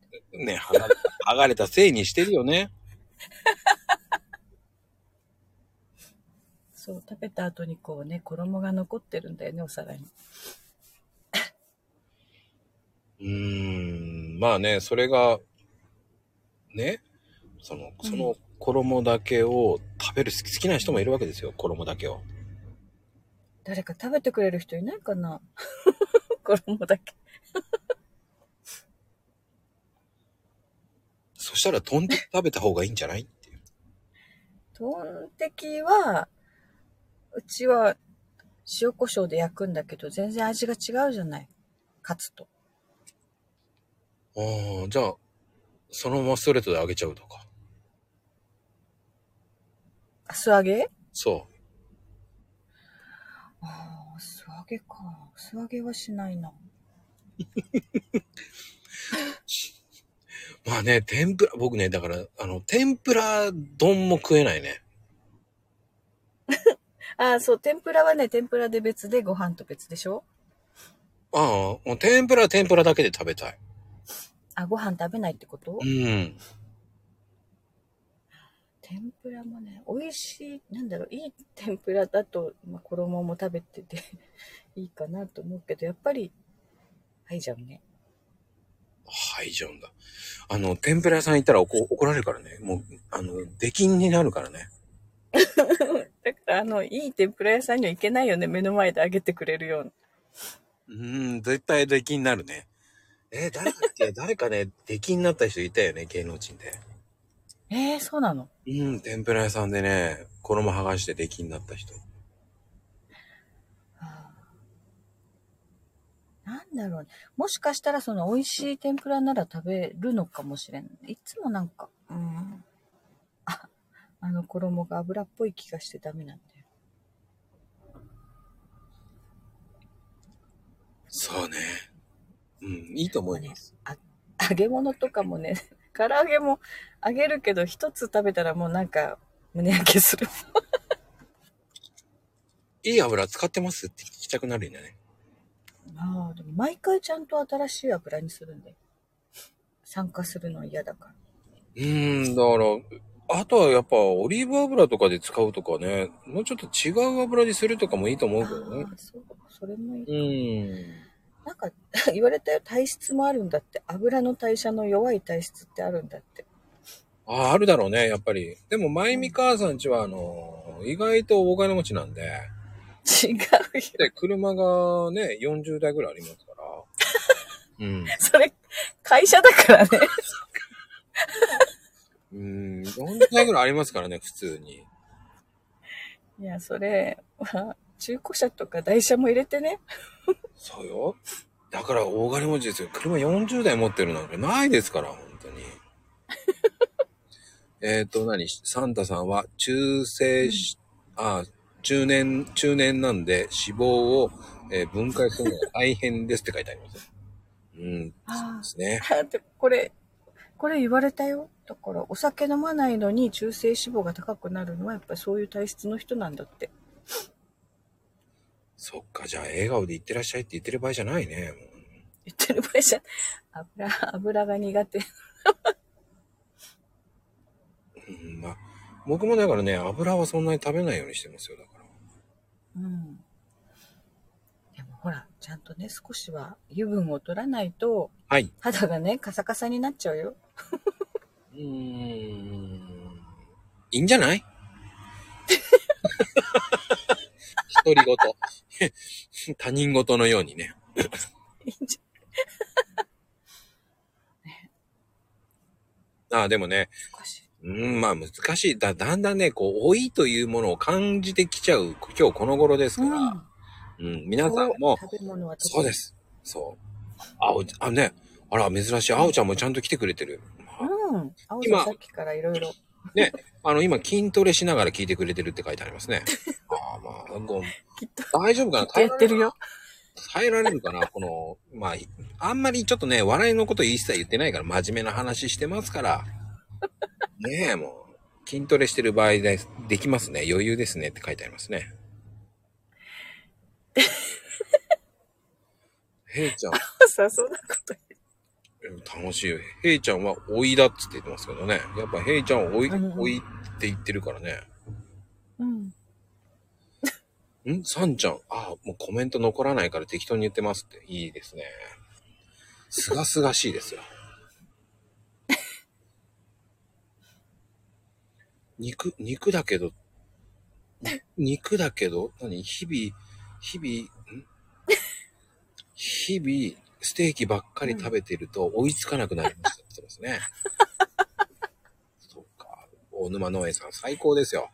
剥がれ剥がれたせいにしてるよね。(laughs) そう、食べた後にこうね、衣が残ってるんだよね、お皿に。うーん、まあね、それが、ね、その、その衣だけを食べる好き好きな人もいるわけですよ、衣だけを。誰か食べてくれる人いないかな？(laughs) 衣だけ。そしたら、とんで食べた方がいいんじゃないっていう。トンテキは、うちは塩コショウで焼くんだけど、全然味が違うじゃない。カツと。ああ、じゃあ、そのままストレートで揚げちゃうとか。あ素揚げ？そああ、素揚げか。素揚げはしないな。(laughs) う。まあね、天ぷら、僕ね、だから、あの、天ぷら丼も食えないね。(laughs) ああ、そう、天ぷらはね、天ぷらで別でご飯と別でしょ？ああ、もう天ぷらは天ぷらだけで食べたい。あ、ご飯食べないってこと？うん。天ぷらもね、美味しい、なんだろう、いい天ぷらだと、まあ、衣も食べてて (laughs) いいかなと思うけど、やっぱり、はいじゃんね。はい、じゃうんだ。あの、天ぷら屋さん行ったら怒怒られるからね。もう、あの、出禁になるからね。(laughs) だから、あの、いい天ぷら屋さんには行けないよね。目の前で揚げてくれるような。うーん、絶対出禁になるね。えー誰かって、(laughs) 誰かね、出禁になった人いたよね、芸能人で。えー、そうなの？うん、天ぷら屋さんでね、衣剥がして出禁になった人。あーなんだろうね。もしかしたらその美味しい天ぷらなら食べるのかもしれん。いつもなんか、うん。あ、あの衣が油っぽい気がしてダメなんだよ。そうね。うん、いいと思います。あ揚げ物とかもね、(laughs) 唐揚げも揚げるけど一つ食べたらもうなんか胸焼けする。(laughs) いい油使ってます？って聞きたくなるよね。ああ、でも毎回ちゃんと新しい油にするんだよ。参加するの嫌だから。うーん、だから、あとはやっぱオリーブ油とかで使うとかね、もうちょっと違う油にするとかもいいと思うけどねそう、それもいい。うーん。なんか (laughs) 言われたよ、体質もあるんだって。油の代謝の弱い体質ってあるんだって。ああ、あるだろうね、やっぱり。でも、まゆみ母さんちは、あの、意外と大金持ちなんで、違うよ。で、車がね、40台ぐらいありますから。(laughs) うん。それ、会社だからね。うん、40台ぐらいありますからね、普通に。いや、それは、中古車とか台車も入れてね。そうよ。だから大金持ちですよ。車40台持ってるなんてないですから、本当に。(laughs) えっと、何？サンタさんは中性し、あ、中年、中年なんで脂肪を、えー分解するのが大変ですって書いてあります。うん、そうですね。これ、これ言われたよ。だから、お酒飲まないのに中性脂肪が高くなるのは、やっぱりそういう体質の人なんだって。そっか、じゃあ笑顔で言ってらっしゃいって言ってる場合じゃないね。言ってる場合じゃ、油、油が苦手。うん、まあ、僕もだからね、油はそんなに食べないようにしてますよ。うん。でもほら、ちゃんとね、少しは油分を取らないと、はい。肌がね、カサカサになっちゃうよ。うーん。いいんじゃない？独り言。他人事のようにね。いいんじ (laughs) ああ、でもね。うん、まあ難しい。だ、だんだんね、こう、老いというものを感じてきちゃう、今日この頃ですから。うん。うん、皆さんも、そうで。す。そう。あお、あ、ね、あら、珍しい。あおちゃんもちゃんと来てくれてる。うん。青今ささっきからいろいろ。ね、あの、今、筋トレしながら聞いてくれてるって書いてありますね。ああ、まあ、ご大丈夫かな？きっとやってるよ。耐えられるかな？この、まあ、あんまりちょっとね、笑いのこと一切言ってないから、真面目な話してますから。(laughs) ねえ、もう、筋トレしてる場合で、できますね。余裕ですねって書いてありますね。(laughs) へいちゃん、さ、そんなこと楽しいよ。へいちゃんは老いだっつって言ってますけどね。やっぱへいちゃんは老い、いって言ってるからね。うん。(laughs) ん？さんちゃん。あもうコメント残らないから適当に言ってますって。いいですね。すがすがしいですよ。肉、肉だけど、に肉だけど、何？日々、日々、ん？日々、ステーキばっかり食べてると追いつかなくなりましたって言ってますね。そうか。大沼農園さん最高ですよ。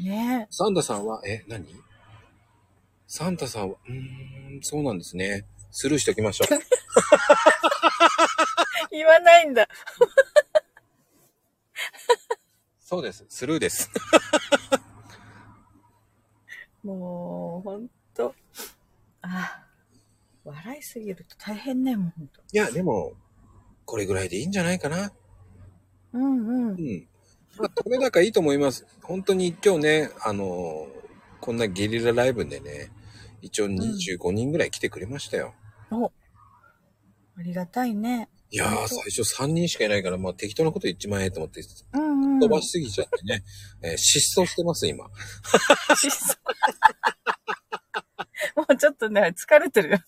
ねサンタさんは、え、何？サンタさんは、うーん、そうなんですね。スルーしておきましょう。え。(laughs) 言わないんだ。そうです。スルーです。(laughs) もう、ほんと。ああ。笑いすぎると大変ね、もうほんと。いや、でも、これぐらいでいいんじゃないかな。うんうんう。ん。まあ、取れ高いいと思います。本当に今日ね、あのーこんなゲリラライブでね、一応25人ぐらい来てくれましたよ。お。ありがたいね。いやー、最初3人しかいないから、まあ適当なこと言っちまえと思って、うんうん。飛ばしすぎちゃってね、(laughs) えー失踪してます、今。(laughs) 失踪 (laughs) もうちょっとね、疲れてるよ。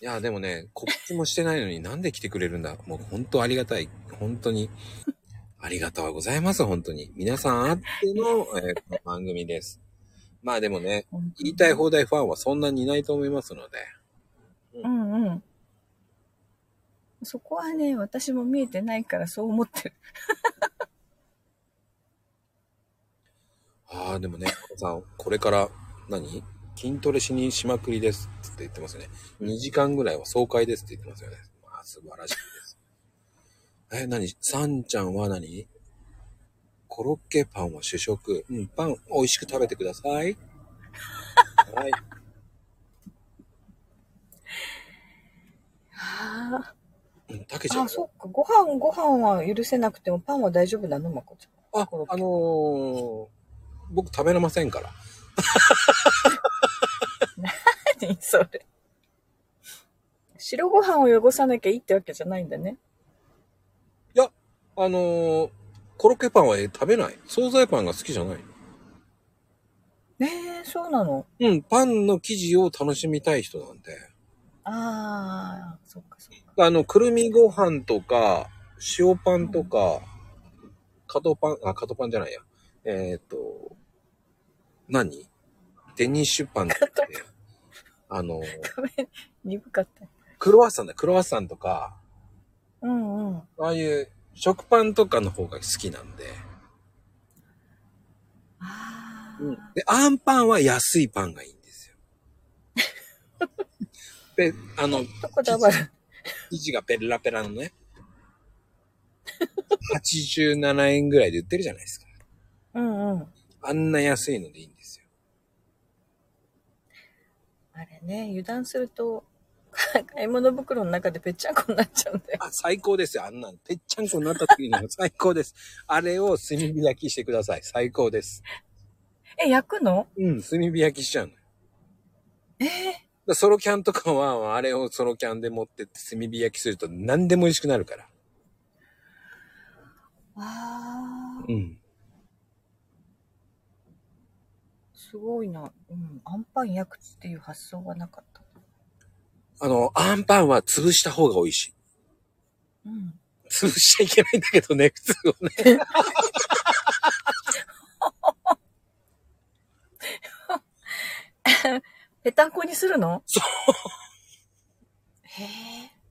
いや、でもね、告知もしてないのになんで来てくれるんだ？もう本当ありがたい。本当に。ありがとうございます、本当に。皆さんあっての、えーこの番組です。まあでもね、言いたい放題ファンはそんなにいないと思いますので。うんうん。そこはね、私も見えてないからそう思ってる。ああ、でもね、さん、これから何、筋トレしにしまくりですって言ってますよね。2時間ぐらいは爽快ですって言ってますよね。まあ、素晴らしいです。(laughs) え、何？さんちゃんは何？コロッケパンは主食。うん、パン美味しく食べてください。はい。(laughs) あうん、たけちゃんあ、。そっか。ご飯、ご飯は許せなくてもパンは大丈夫なのまこちあ、コロッケあのー、僕食べれませんから。ゃん。何それ。白ご飯を汚さなきゃいいってわけじゃないんだね。いや、あのー、コロッケパンは食べない。惣菜パンが好きじゃない。ええそうなの？うん、パンの生地を楽しみたい人なんで。ああ、そっかそっか。あの、くるみご飯とか、塩パンとか、角パン、あ、角パンじゃないや。えっ、と、何？デニッシュパンって、あの、鈍かった。クロワッサンだ、クロワッサンとか、うんうん。ああいう食パンとかの方が好きなんで。ああ、うん。で、あんパンは安いパンがいいんですよ。(laughs) で、あの、どこだわる。生地がペラペラのね、87円ぐらいで売ってるじゃないですか。うんうん。あんな安いのでいいんですよ。あれね、油断すると、買い物袋の中でぺっちゃんこになっちゃうんだよ。あ、最高ですよ。あんなの。ぺっちゃんこになった時には (laughs) 最高です。あれを炭火焼きしてください。最高です。え、焼くの？うん、炭火焼きしちゃうのよ。えだソロキャンとかは、あれをソロキャンで持ってって炭火焼きすると何でも美味しくなるから。ああ。うん。すごいな。うん。アンパン焼くっていう発想はなかった。あの、アンパンは潰した方が美味しい。うん。潰しちゃいけないんだけどね、普通はね。(laughs) ぺたんこにするの？そう。へえ。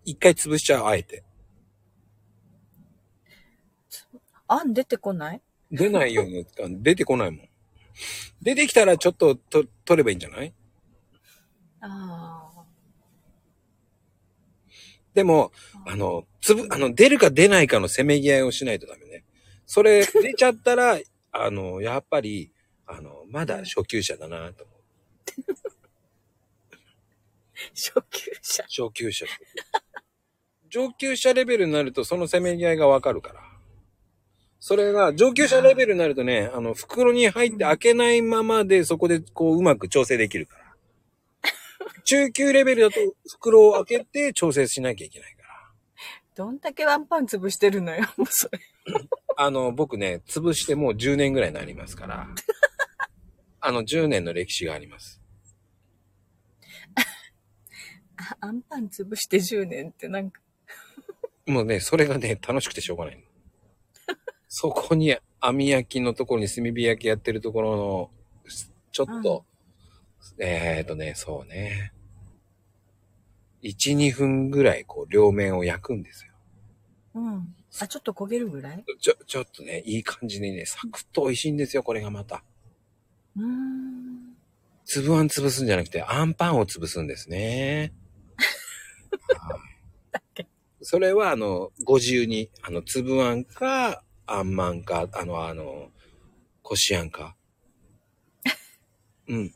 一回潰しちゃう、あえて。あん出てこない？出ないように、あの出てこないもん。出てきたらちょっとと取ればいいんじゃない？ああ。でも、あの、つぶ、あの、出るか出ないかのせめぎ合いをしないとダメね。それ、出ちゃったら、あの、やっぱり、あの、まだ初級者だなと思う。(laughs) 初級者。初級者。上級者レベルになると、そのせめぎ合いがわかるから。それが、上級者レベルになるとね、あの、袋に入って開けないままで、そこでこう、うまく調整できるから。(laughs) 中級レベルだと、袋を開けて調整しなきゃいけないから。どんだけワンパン潰してるのよ、もうそれ。(laughs) あの、僕ね、潰してもう10年ぐらいになりますから。(laughs) あの、10年の歴史があります。あ (laughs) アンパン潰して10年ってなんか、もうね、それがね、楽しくてしょうがないの。(laughs) そこに網焼きのところに炭火焼きやってるところの、ちょっと、えーとね、そうね。1、2分ぐらい、こう、両面を焼くんですよ。うん。あ、ちょっと焦げるぐらい？ちょ、ちょっとね、いい感じにね、サクッと美味しいんですよ、これがまた。うーん。粒あん潰すんじゃなくて、あんパンを潰すんですね。はいそれは、あの、ご自由に、あの、粒あんか、あんまんか、あの、あの、こしあんか。(laughs) うん。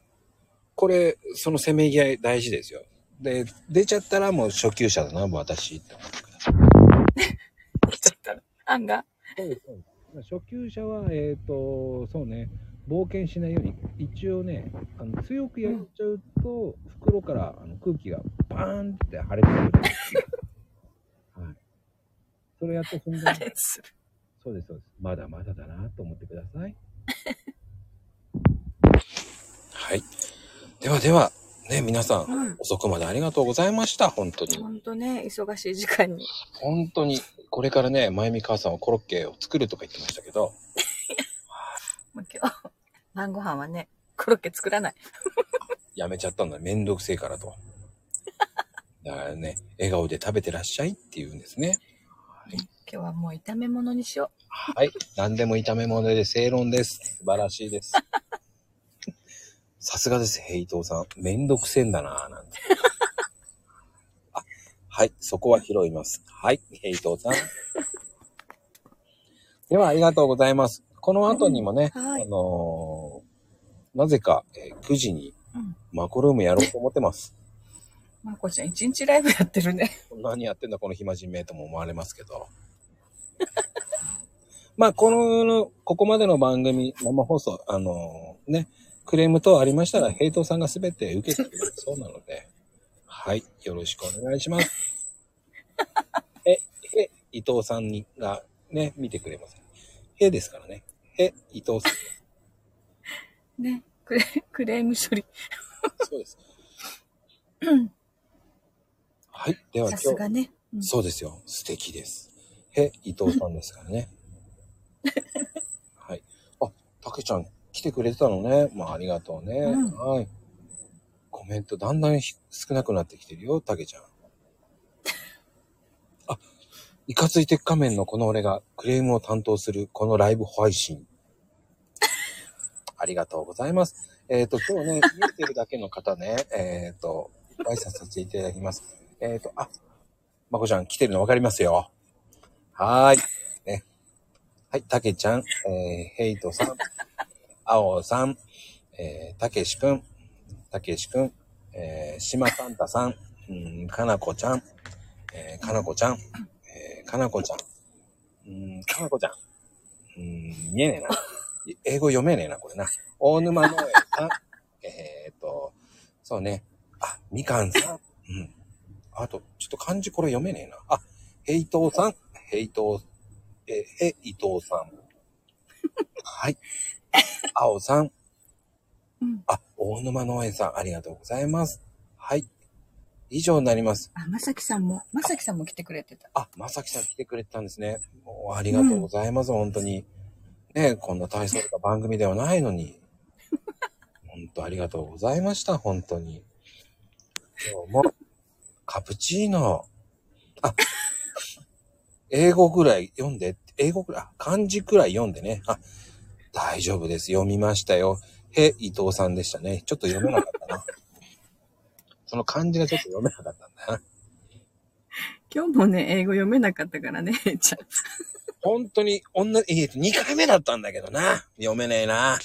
これ、そのせめぎ合い大事ですよ。で、出ちゃったらもう初級者だな、もう私って思ってください。(laughs) ちょっと、あんが。そうです、そうです。初級者は、えっ、と、そうね、冒険しないように、一応ね、あの強くやっちゃうと、袋からあの空気がバーンって破裂するんですよ。(laughs) はい。それやって踏んあで、れする。そうです、そうです。まだまだだなと思ってください。(laughs) はい。ではでは、ね、皆さん、うん遅くまでありがとうございました、本当に。ほんとね、忙しい時間に。本当に、これからね、まゆみ母さんはコロッケを作るとか言ってましたけど、(laughs) 今日、晩ご飯はね、コロッケ作らない。(laughs) やめちゃったんだ。めんどくせえからと。(laughs) だからね、笑顔で食べてらっしゃいって言うんですね。今日はもう炒め物にしよはい。何でも炒め物で正論です。素晴らしいです。さすがです、ヘイトーさん。めんどくせえんだなぁ、なんて。あ、はい。そこは拾います。はい。ヘイトーさん。では、ありがとうございます。この後にもね、うんはいあのーなぜか、えー9時にう。うん。マコルームやろうと思ってます。(laughs) まこちゃん、一日ライブやってるね。何やってんだこの暇人めとも思われますけど。(laughs) まあ、この、ここまでの番組、生放送、あのね、クレーム等ありましたら、ヘイトーさんがすべて受けてくれる (laughs) そうなので、はい、よろしくお願いします。え、へ、伊藤さんにがね、見てくれます。へですからね。へ、伊藤さん。ね。クレクレーム処理。そうです。はい、ではさ今日。すがね。うんそうですよ。素敵です。へ、伊藤さんですからね。(laughs) はい。あ、たけちゃん来てくれてたのね。まあ、ありがとうね。うんはい。コメントだんだんひ少なくなってきてるよ、たけちゃん。(laughs) あ、いかつい鉄仮面のこの俺がクレームを担当するこのライブ配信。ありがとうございます。えっ、と、今日ね、(laughs) 見えてるだけの方ね、えっ、と、ご挨拶させていただきます。えっ、と、あ、まこちゃん来てるの分かりますよ。はーい。ね。はい、たけちゃん、えー、ヘイトさん、あおさん、えー、たけしくん、たけしくん、えー、しまさんたさん、うん、かなこちゃん、えー、かなこちゃん、えー、かなこちゃん、うん、かなこちゃん、うん、見えねえな。英語読めねえな、これな。(laughs) 大沼農園さん、えーと、そうね。あ、みかんさん、うん。あと、ちょっと漢字これ読めねえな。あ、ヘイトーさん、ヘイトー、えー、ヘイトーさん。はい。あおさん。うん。あ、大沼農園さん、ありがとうございます。はい。以上になります。あ、まさきさんも、まさきさんも来てくれてた。あ、まさきさん来てくれてたんですね。もうありがとうございます、本当に。ねこんな大層な番組ではないのに。(laughs) 本当ありがとうございました、本当に。今日も、カプチーノ。あ、英語ぐらい読んで、英語ぐらい、あ漢字くらい読んでね。あ、大丈夫です。読みましたよ。へ、伊藤さんでしたね。ちょっと読めなかったな。(laughs) その漢字がちょっと読めなかったんだな。今日もね、英語読めなかったからね、ちゃん。本当に、女、えっと、2回目だったんだけどな。読めねえな。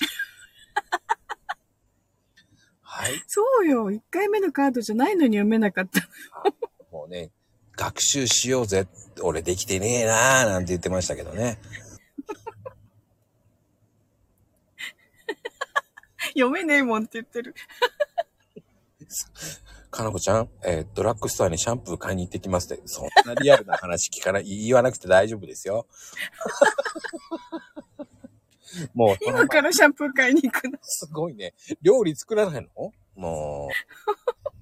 はい。そうよ、1回目のカードじゃないのに読めなかった。もうね、学習しようぜ。俺できてねえななんて言ってましたけどね。(laughs) 読めねえもんって言ってる。(laughs) かなこちゃん、えードラッグストアにシャンプー買いに行ってきますって。そんなリアルな話聞かない、言わなくて大丈夫ですよ。(laughs) もう、今からシャンプー買いに行くの？すごいね。料理作らないの？もう、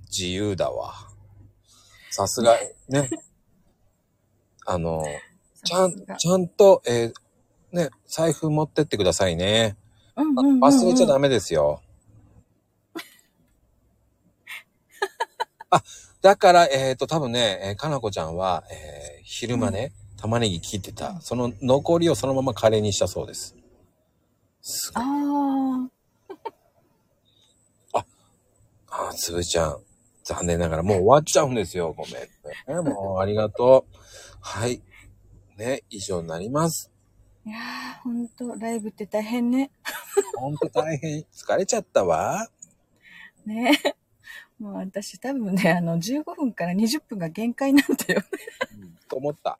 自由だわ。さすが、ね。あの、ちゃん、ちゃんと、えーね、財布持ってってくださいね。うんうんうんうん、忘れちゃダメですよ。あ、だから、えっ、と、多分ね、えーかなこちゃんは、えー昼間ね、玉ねぎ切ってた。その残りをそのままカレーにしたそうです。すごい。ああ、あ、つぶちゃん。残念ながらもう終わっちゃうんですよ。ごめんね。もうありがとう。はい。ね、以上になります。いやー、ほんと、ライブって大変ね。ほんと大変。疲れちゃったわ。ねもう私多分ね、あの、15分から20分が限界なんだようんと思った。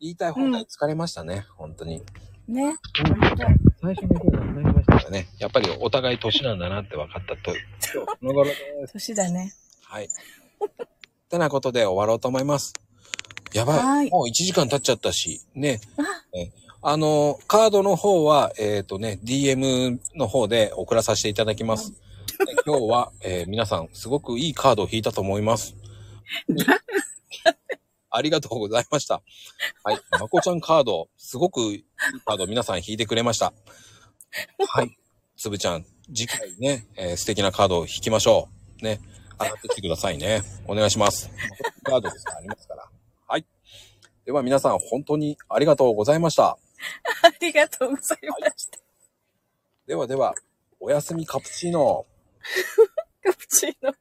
言いたい放題疲れましたね。本当に。ね。ね。最初の頃になりましたからね。やっぱりお互い年なんだなって分かったと。今日この頃です。年だね。はい。てなことで終わろうと思います。やばい。はいもう1時間経っちゃったし。ね。あの、カードの方は、えっ、とね、DM の方で送らさせていただきます。で (laughs) 今日は、えー皆さん、すごくいいカードを引いたと思います。(laughs) ありがとうございました。はい。まこちゃんカード、すごくいいカード皆さん引いてくれました。はい。つぶちゃん、次回ね、えー素敵なカードを引きましょう。ね。上がってきてくださいね。お願いします。カードですから、ありますから。はい。では皆さん、本当にありがとうございました。(laughs) ありがとうございました。ではでは、おやすみカプチーノ。カプチーノ。